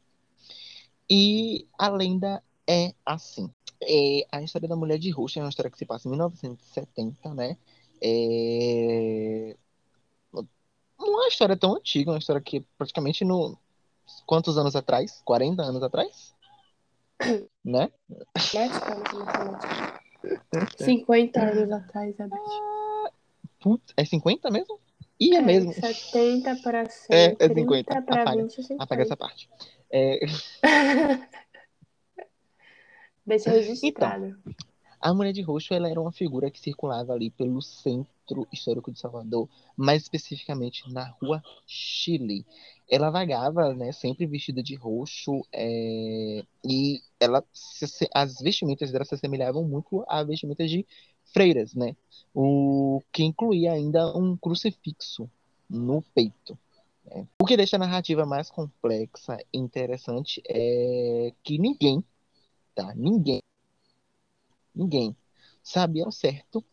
E a lenda é assim. É, a história da Mulher de Roxo é uma história que se passa em 1970, né? É... Não é uma história tão antiga, é uma história que praticamente no... Quantos anos atrás? 40 anos atrás? [COUGHS] Né? Matemática, matemática. 50 anos atrás, a Beth. Putz, é 50 mesmo? Ih, é, mesmo. 70 para 100, É, é 30 50. para Apaga. 20, 50. Apaga essa parte. É, [LAUGHS] Deixa registrado. A Mulher de Roxo ela era uma figura que circulava ali pelo centro histórico de Salvador, mais especificamente na rua Chile. Ela vagava, né, sempre vestida de roxo, é, e ela, se- as vestimentas dela se assemelhavam muito a vestimentas de freiras, né? O que incluía ainda um crucifixo no peito. né? O que deixa a narrativa mais complexa e interessante é que ninguém, tá? Ninguém Ninguém sabia ao certo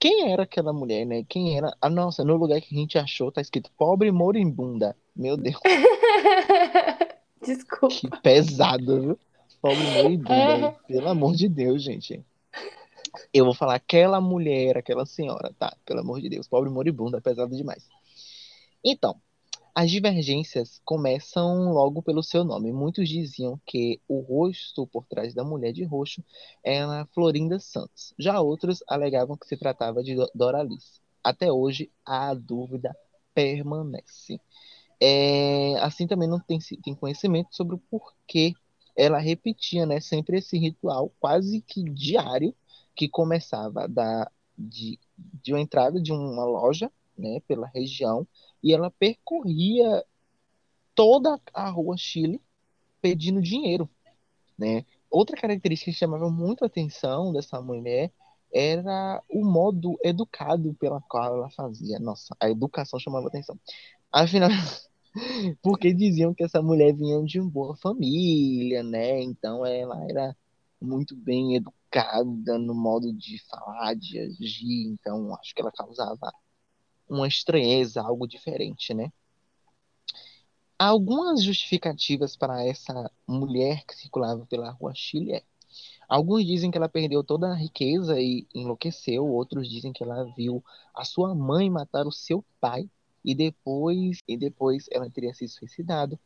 quem era aquela mulher, né? Quem era. Ah, nossa, no lugar que a gente achou tá escrito pobre moribunda. Meu Deus, [LAUGHS] Desculpa. que pesado, viu? Pobre moribunda. É. Pelo amor de Deus, gente. Eu vou falar aquela mulher, aquela senhora, tá? Pelo amor de Deus, pobre moribunda, pesado demais. Então, as divergências começam logo pelo seu nome. Muitos diziam que o rosto por trás da mulher de roxo era Florinda Santos. Já outros alegavam que se tratava de Do- Doralice. Até hoje, a dúvida permanece. É, assim também não tem, tem conhecimento sobre o porquê ela repetia, né, sempre esse ritual quase que diário que começava da de, de uma entrada de uma loja, né, pela região, e ela percorria toda a rua Chile pedindo dinheiro, né? Outra característica que chamava muito a atenção dessa mulher era o modo educado pela qual ela fazia. Nossa, a educação chamava atenção. Afinal, [LAUGHS] porque diziam que essa mulher vinha de uma boa família, né? Então ela era muito bem educada no modo de falar, de agir. Então acho que ela causava uma estranheza, algo diferente, né? Há algumas justificativas para essa mulher que circulava pela rua Chile. É. Alguns dizem que ela perdeu toda a riqueza e enlouqueceu, outros dizem que ela viu a sua mãe matar o seu pai e depois e depois ela teria se suicidado.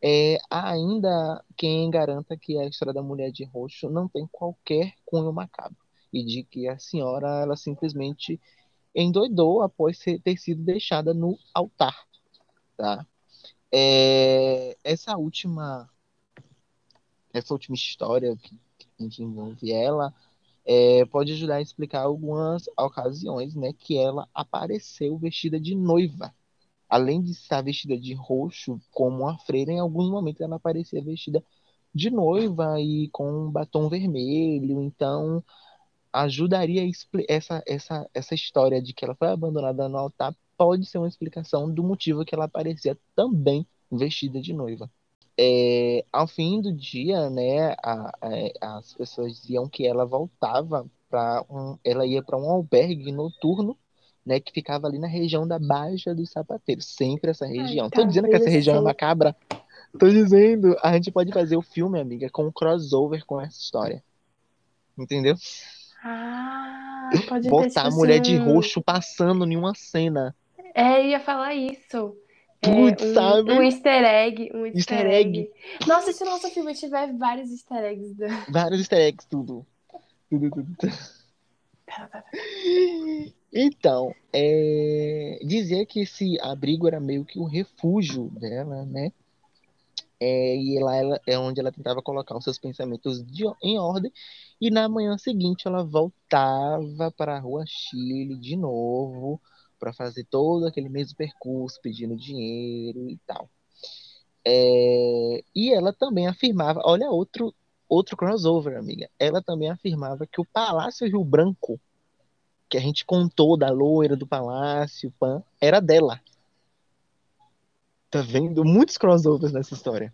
É, há ainda quem garanta que a história da mulher de roxo não tem qualquer cunho macabro e de que a senhora ela simplesmente endoidou após ter sido deixada no altar, tá? É, essa última essa última história que, que envolve ela é, pode ajudar a explicar algumas ocasiões, né, que ela apareceu vestida de noiva. Além de estar vestida de roxo como uma freira, em alguns momentos ela aparecia vestida de noiva e com um batom vermelho. Então, ajudaria essa, essa, essa história de que ela foi abandonada no altar pode ser uma explicação do motivo que ela aparecia também vestida de noiva. É, ao fim do dia, né, a, a, as pessoas diziam que ela voltava para um, ela ia para um albergue noturno, né, que ficava ali na região da Baixa dos Sapateiros, sempre essa região. Ai, Tô dizendo que essa região é macabra. Tô dizendo, a gente pode fazer o filme, amiga, com um crossover com essa história. Entendeu? Ah, [LAUGHS] pode Botar a mulher assim... de roxo passando em uma cena. É, ia falar isso. Putz, é, um, sabe? Um easter egg. Um easter, easter egg. egg. Nossa, se o nosso filme tiver vários easter eggs. Da... [LAUGHS] Vários easter eggs, tudo. Tudo, tudo, tudo. Então, é... dizer que esse abrigo era meio que o refúgio dela, né? É, e lá ela, é onde ela tentava colocar os seus pensamentos de, em ordem. E na manhã seguinte ela voltava para a rua Chile de novo para fazer todo aquele mesmo percurso, pedindo dinheiro e tal. É, e ela também afirmava, olha outro outro crossover, amiga. Ela também afirmava que o Palácio Rio Branco, que a gente contou da loira do palácio, pan, era dela. Tá vendo? Muitos crossovers nessa história.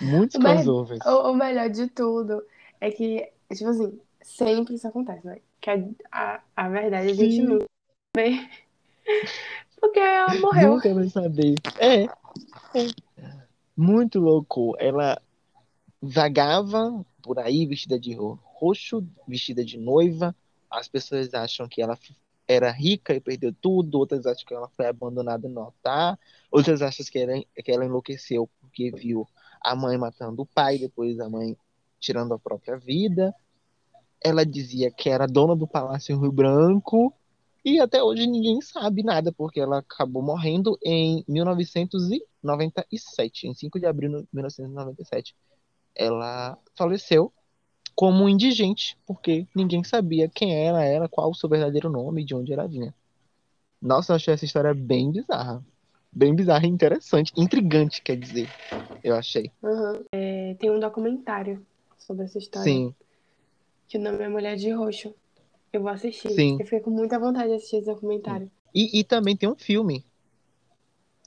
Muitos o crossovers. O, o, melhor de tudo é que, tipo assim, sempre isso acontece, né? Que a, a, a verdade a gente Sim. nunca vê. Porque ela morreu. Nunca vai saber. É. é. Muito louco. Ela vagava por aí vestida de roxo, vestida de noiva. As pessoas acham que ela era rica e perdeu tudo, outras acham que ela foi abandonada no altar, outras acham que ela, que ela enlouqueceu porque viu a mãe matando o pai, depois a mãe tirando a própria vida. Ela dizia que era dona do Palácio Rio Branco e até hoje ninguém sabe nada, porque ela acabou morrendo em 1997, em 5 de abril de 1997. Ela faleceu como indigente, porque ninguém sabia quem ela era, qual o seu verdadeiro nome de onde ela vinha. Nossa, eu achei essa história bem bizarra. Bem bizarra e interessante. Intrigante, quer dizer. Eu achei. Uhum. É, tem um documentário sobre essa história. Sim. Que o nome é Mulher de Roxo. Eu vou assistir. Sim. Eu fiquei com muita vontade de assistir esse documentário. E, e também tem um filme.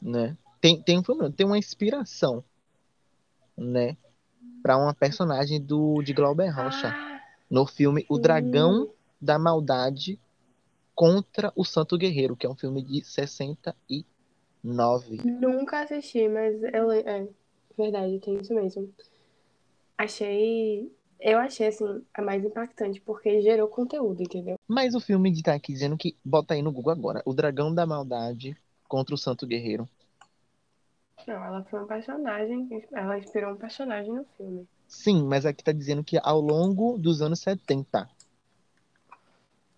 Né? Tem, tem um filme, tem uma inspiração. Né? Para uma personagem do de Glauber Rocha no filme O Dragão da Maldade contra o Santo Guerreiro, que é um filme de 69. Nunca assisti, mas eu, é verdade, tem isso mesmo. Achei, eu achei assim a mais impactante porque gerou conteúdo, entendeu? Mas o filme de tá aqui dizendo que bota aí no Google agora, O Dragão da Maldade contra o Santo Guerreiro. Não, ela foi um personagem, ela inspirou um personagem no filme. Sim, mas aqui tá dizendo que ao longo dos anos 70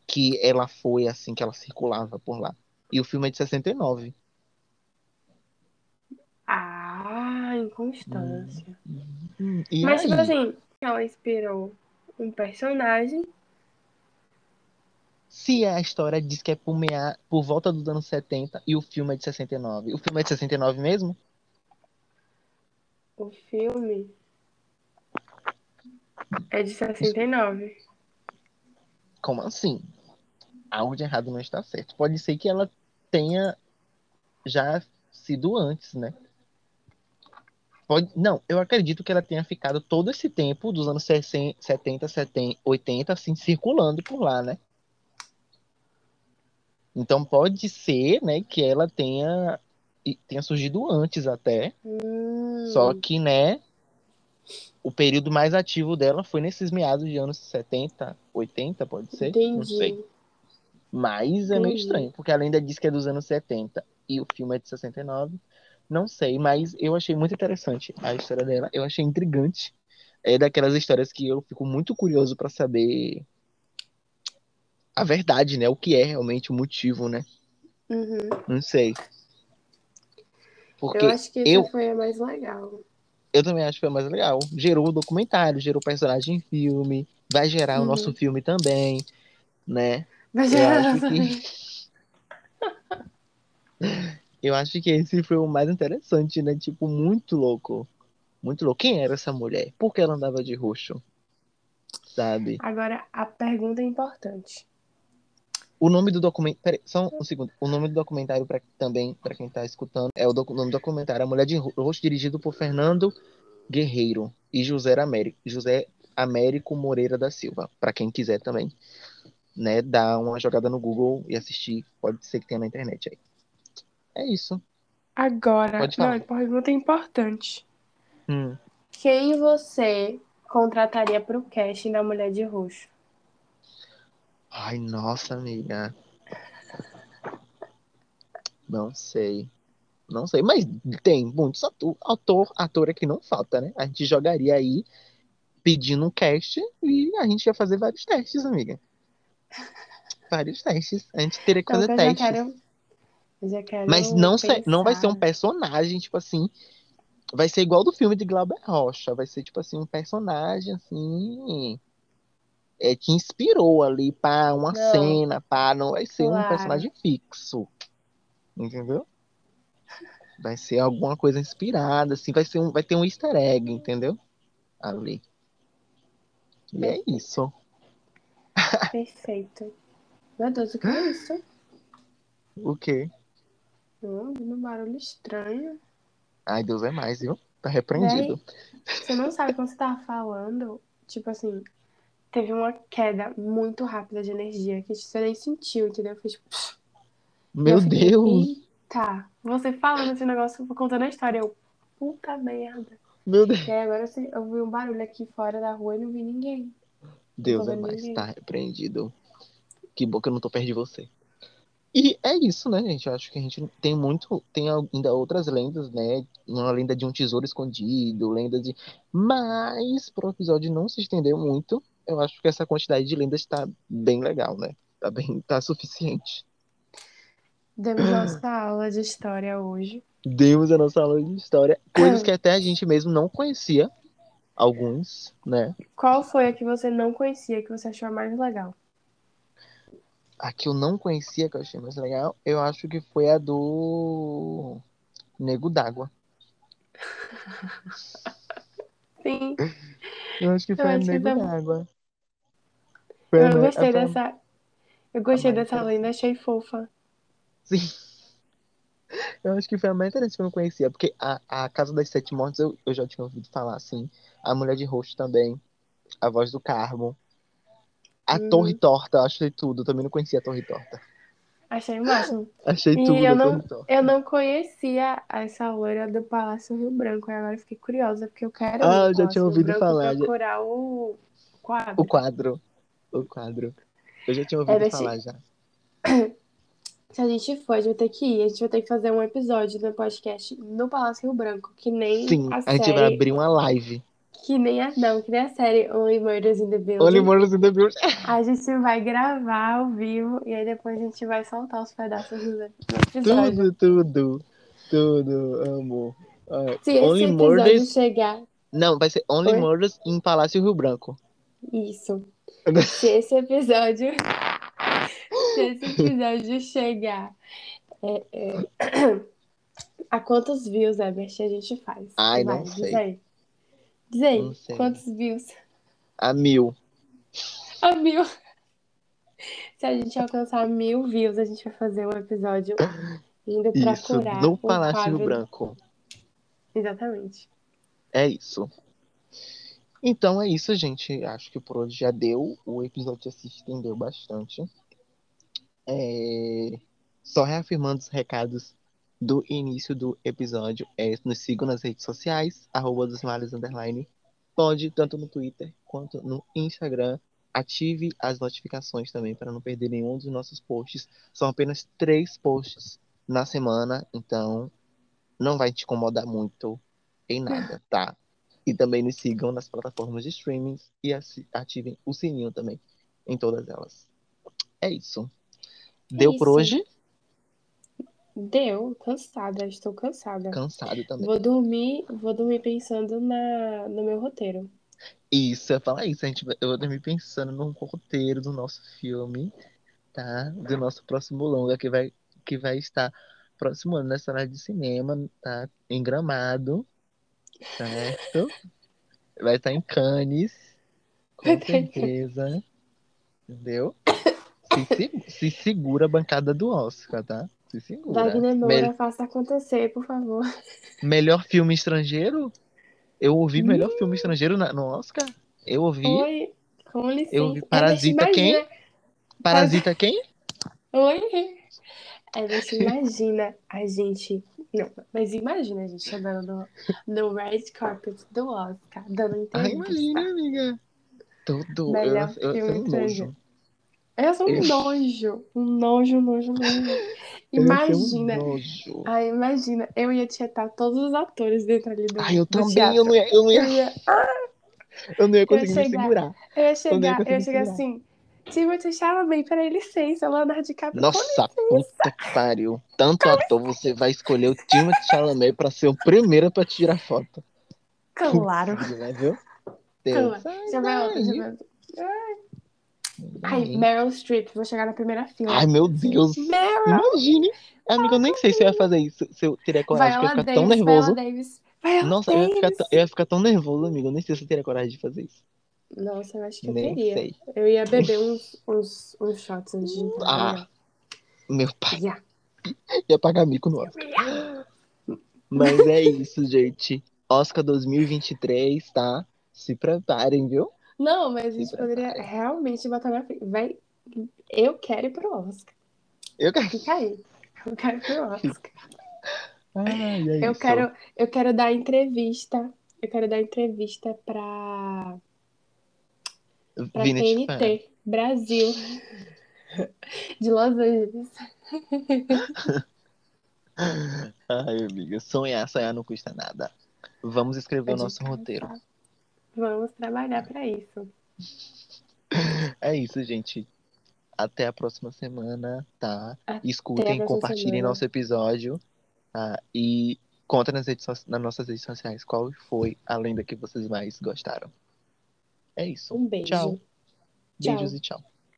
que ela foi assim, que ela circulava por lá. E o filme é de 69. Ah, constância. Hum, e Mas, tipo aí? assim, ela inspirou um personagem. Se a história diz que é por, meia... por volta dos anos 70 e o filme é de 69. O filme é de 69 mesmo? O filme é de 69. Como assim? Algo de errado não está certo. Pode ser que ela tenha já sido antes, né? Pode... Não, eu acredito que ela tenha ficado todo esse tempo, dos anos 60, 70, 70, 80, assim, circulando por lá, né? Então pode ser, né, que ela tenha, tenha surgido antes até. Hum, Só que, né, o período mais ativo dela foi nesses meados de anos 70, 80, pode ser? Não sei. entendi. Mas é meio Entendi. estranho, porque ela ainda diz que é dos anos 70 e o filme é de 69. Não sei, mas eu achei muito interessante a história dela. Eu achei intrigante. É daquelas histórias que eu fico muito curioso pra saber a verdade, né? O que é realmente o motivo, né? Uhum. Não sei. Porque Eu acho que eu, foi a mais legal. eu também acho que foi mais legal. Gerou o documentário, gerou personagem em filme, vai gerar o nosso Uhum. filme também, né? Mas Eu já acho que [LAUGHS] eu acho que esse foi o mais interessante, né? Tipo, muito louco. Muito louco. Quem era essa mulher? Por que ela andava de roxo? Sabe? Agora a pergunta é importante. O nome do documentário. Peraí, só um segundo. O nome do documentário pra, também, para quem tá escutando, é o docu- nome do documentário A Mulher de Roxo, dirigido por Fernando Guerreiro e José Américo, José Américo Moreira da Silva. Pra quem quiser também, né? Dar uma jogada no Google e assistir. Pode ser que tenha na internet aí. É isso. Agora, Pode não, falar. pergunta importante. Hum. Quem você contrataria pro casting da Mulher de Roxo? Ai, nossa, amiga. Não sei. Não sei, mas tem muitos ator, ator, ator aqui não falta, né? A gente jogaria aí pedindo um cast e a gente ia fazer vários testes, amiga. Vários testes. A gente teria que fazer já testes. quero. Mas não, não vai ser um personagem, tipo assim. Vai ser igual do filme de Glauber Rocha. Vai ser, tipo assim, um personagem, assim. É, que inspirou ali para uma Não, cena, pá. Não vai ser um claro. personagem fixo. Entendeu? Vai ser alguma coisa inspirada, assim. Vai ser um, vai ter um easter egg, entendeu? Ali. E é isso. Perfeito. Meu Deus, o que é isso? O quê? Hum, um barulho estranho. Ai, Deus é mais, viu? Tá repreendido. Véi, você não sabe quando você tava falando, tipo assim, teve uma queda muito rápida de energia que você nem sentiu, entendeu? Eu fiz, tipo, Meu eu fiquei, Deus! eita, você falando esse negócio, contando a história, eu, puta merda. Meu Deus. E aí agora assim, eu vi um barulho aqui fora da rua e não vi ninguém. Deus é mais, ninguém. tá repreendido. Que bom que eu não tô perto de você. E é isso, né, gente? Eu acho que a gente tem muito. Tem ainda outras lendas, né? Uma lenda de um tesouro escondido, lenda de. Mas, pro episódio não se estender muito, eu acho que essa quantidade de lendas tá bem legal, né? Tá bem. Tá suficiente. Demos nossa aula de história hoje. Demos a nossa aula de história. Coisas que até a gente mesmo não conhecia. Alguns, né? Qual foi a que você não conhecia, que você achou a mais legal? A que eu não conhecia, que eu achei mais legal, eu acho que foi a do Nego d'Água. [LAUGHS] Sim, Eu acho que eu foi a acho que Nego d'Água. Foi a Eu gostei a- dessa. Eu gostei dessa lenda, achei fofa. Sim. Eu acho que foi a mais interessante que eu não conhecia, porque a, a Casa das Sete Mortes eu, eu já tinha ouvido falar, assim. A Mulher de Roxo também. A Voz do Carmo. A Uhum. Torre Torta, eu achei tudo. Eu também não conhecia a Torre Torta. Achei máximo. [LAUGHS] Achei E tudo eu não-. Eu não conhecia essa loira do Palácio Rio Branco, e agora eu fiquei curiosa, porque eu quero Ah, eu já tinha ouvido falar, já- procurar o quadro. O quadro. O quadro. Eu já tinha É, ouvido desse- falar já. [COUGHS] Se a gente for, a gente vai ter que ir. A gente vai ter que fazer um episódio do podcast no Palácio Rio Branco, que nem Sim, a a gente vai série. abrir uma live. Que nem a. Não, que nem a série Only Murders in the Only Building. Murders in the Building. [LAUGHS] A gente vai gravar ao vivo e aí depois a gente vai soltar os pedaços do episódio. Tudo, tudo. Tudo, amo. É, Se esse Only episódio Murders. chegar. Não, vai ser Only Oi? Murders em Palácio Rio Branco. Isso. Se esse episódio. Se esse episódio chegar. é, é, A quantos views, Ebert, a gente faz? Ai, Vai, não Diz sei. aí. Diz aí, Não sei. quantos views? A mil. A mil. Se a gente alcançar mil views, a gente vai fazer um episódio indo Isso, procurar no o Palácio quadro. Branco. Exatamente. É isso. Então é isso, gente. Acho que por hoje já deu. O episódio se estendeu bastante. É, Só reafirmando os recados do início do episódio. É, nos sigam nas redes sociais, arroba dos males underline. Pode, tanto no Twitter quanto no Instagram. Ative as notificações também para não perder nenhum dos nossos posts. São apenas três posts na semana, então não vai te incomodar muito em nada, tá? E também nos sigam nas plataformas de streaming e ativem o sininho também em todas elas. É isso. Deu por isso. hoje? Deu, cansada, estou cansada. Cansado também. Vou dormir, vou dormir pensando na, no meu roteiro. Isso, eu falar isso. A gente, eu vou dormir pensando no roteiro do nosso filme, tá? Do nosso próximo longa, que vai, que vai estar próximo ano na sala de cinema, tá? Em Gramado, certo? Vai estar em Cannes, com certeza. Entendeu? Se, se- se segura a bancada do Oscar, tá? Se segura. Wagner Mel- Moura, faça acontecer, por favor. melhor filme estrangeiro? Eu ouvi melhor filme estrangeiro na- no Oscar? Eu ouvi. Oi, com licença. Eu vi Herbert, Parasita quem? Parasita quem? Oi. Herbert, imagina a gente. Não, mas imagina a gente chegando no, red carpet do Oscar, dando Ai, entrevista. imagina, amiga. Tudo. Eu, Melhor eu, eu filme sou um estrangeiro. nojo. Eu sou um Eu- nojo, um nojo, nojo, nojo. Eu ia Imagina. nojo. Ai, imagina, eu ia tietar todos os atores dentro ali do, Ai, eu também. Eu não ia, eu não Eu ia, ia, eu não ia conseguir me chegar. segurar. eu ia Eu não ia chegar, eu ia chegar assim, Timothy Chalamet, peraí, licença, Leonardo DiCaprio, Nossa, puta que pariu. Tanto ator, você vai escolher o Timothée Chalamet pra ser o primeiro pra te tirar foto. Claro. Putz, né, viu? Deus. Ai, Deixa eu ver outra, ver outra. Ai, ai. Meryl Streep, vou chegar na primeira fila. Ai, meu Deus. Meryl! Imagine. Amiga, eu nem sei se eu ia fazer isso. Se eu teria coragem, porque eu ia ficar tão Davis, nervoso. Viola Davis. Viola Nossa, eu ia, tão- eu ia ficar tão nervoso, amigo. Eu nem sei se eu teria coragem de fazer isso. Nossa, eu acho que eu Nem teria. sei. Eu ia beber uns, uns, uns shots antes de entrar. Ah, Meu pai Yeah. ia pagar mico no Oscar. Mas é isso, gente. Oscar 2023, tá? Se preparem, viu? Não, mas a Se gente poderia prepare. realmente botar na frente. Vai... Eu quero ir pro Oscar. Eu quero. Fica aí. Eu quero ir pro Oscar. Ai, é Eu isso. quero, eu quero dar entrevista. Eu quero dar entrevista pra, pra Fair. TNT Brasil. De Los Angeles. [LAUGHS] Ai, amiga, sonhar, sonhar não custa nada. Vamos escrever o nosso roteiro. descansar. Vamos trabalhar pra isso. É isso, gente. Até a próxima semana, tá? Até Escutem, compartilhem semana. nosso episódio, tá? E contem nas, redes, so- nas nossas redes sociais qual foi a lenda que vocês mais gostaram. É isso. Um beijo. Tchau. Tchau. Beijos e tchau.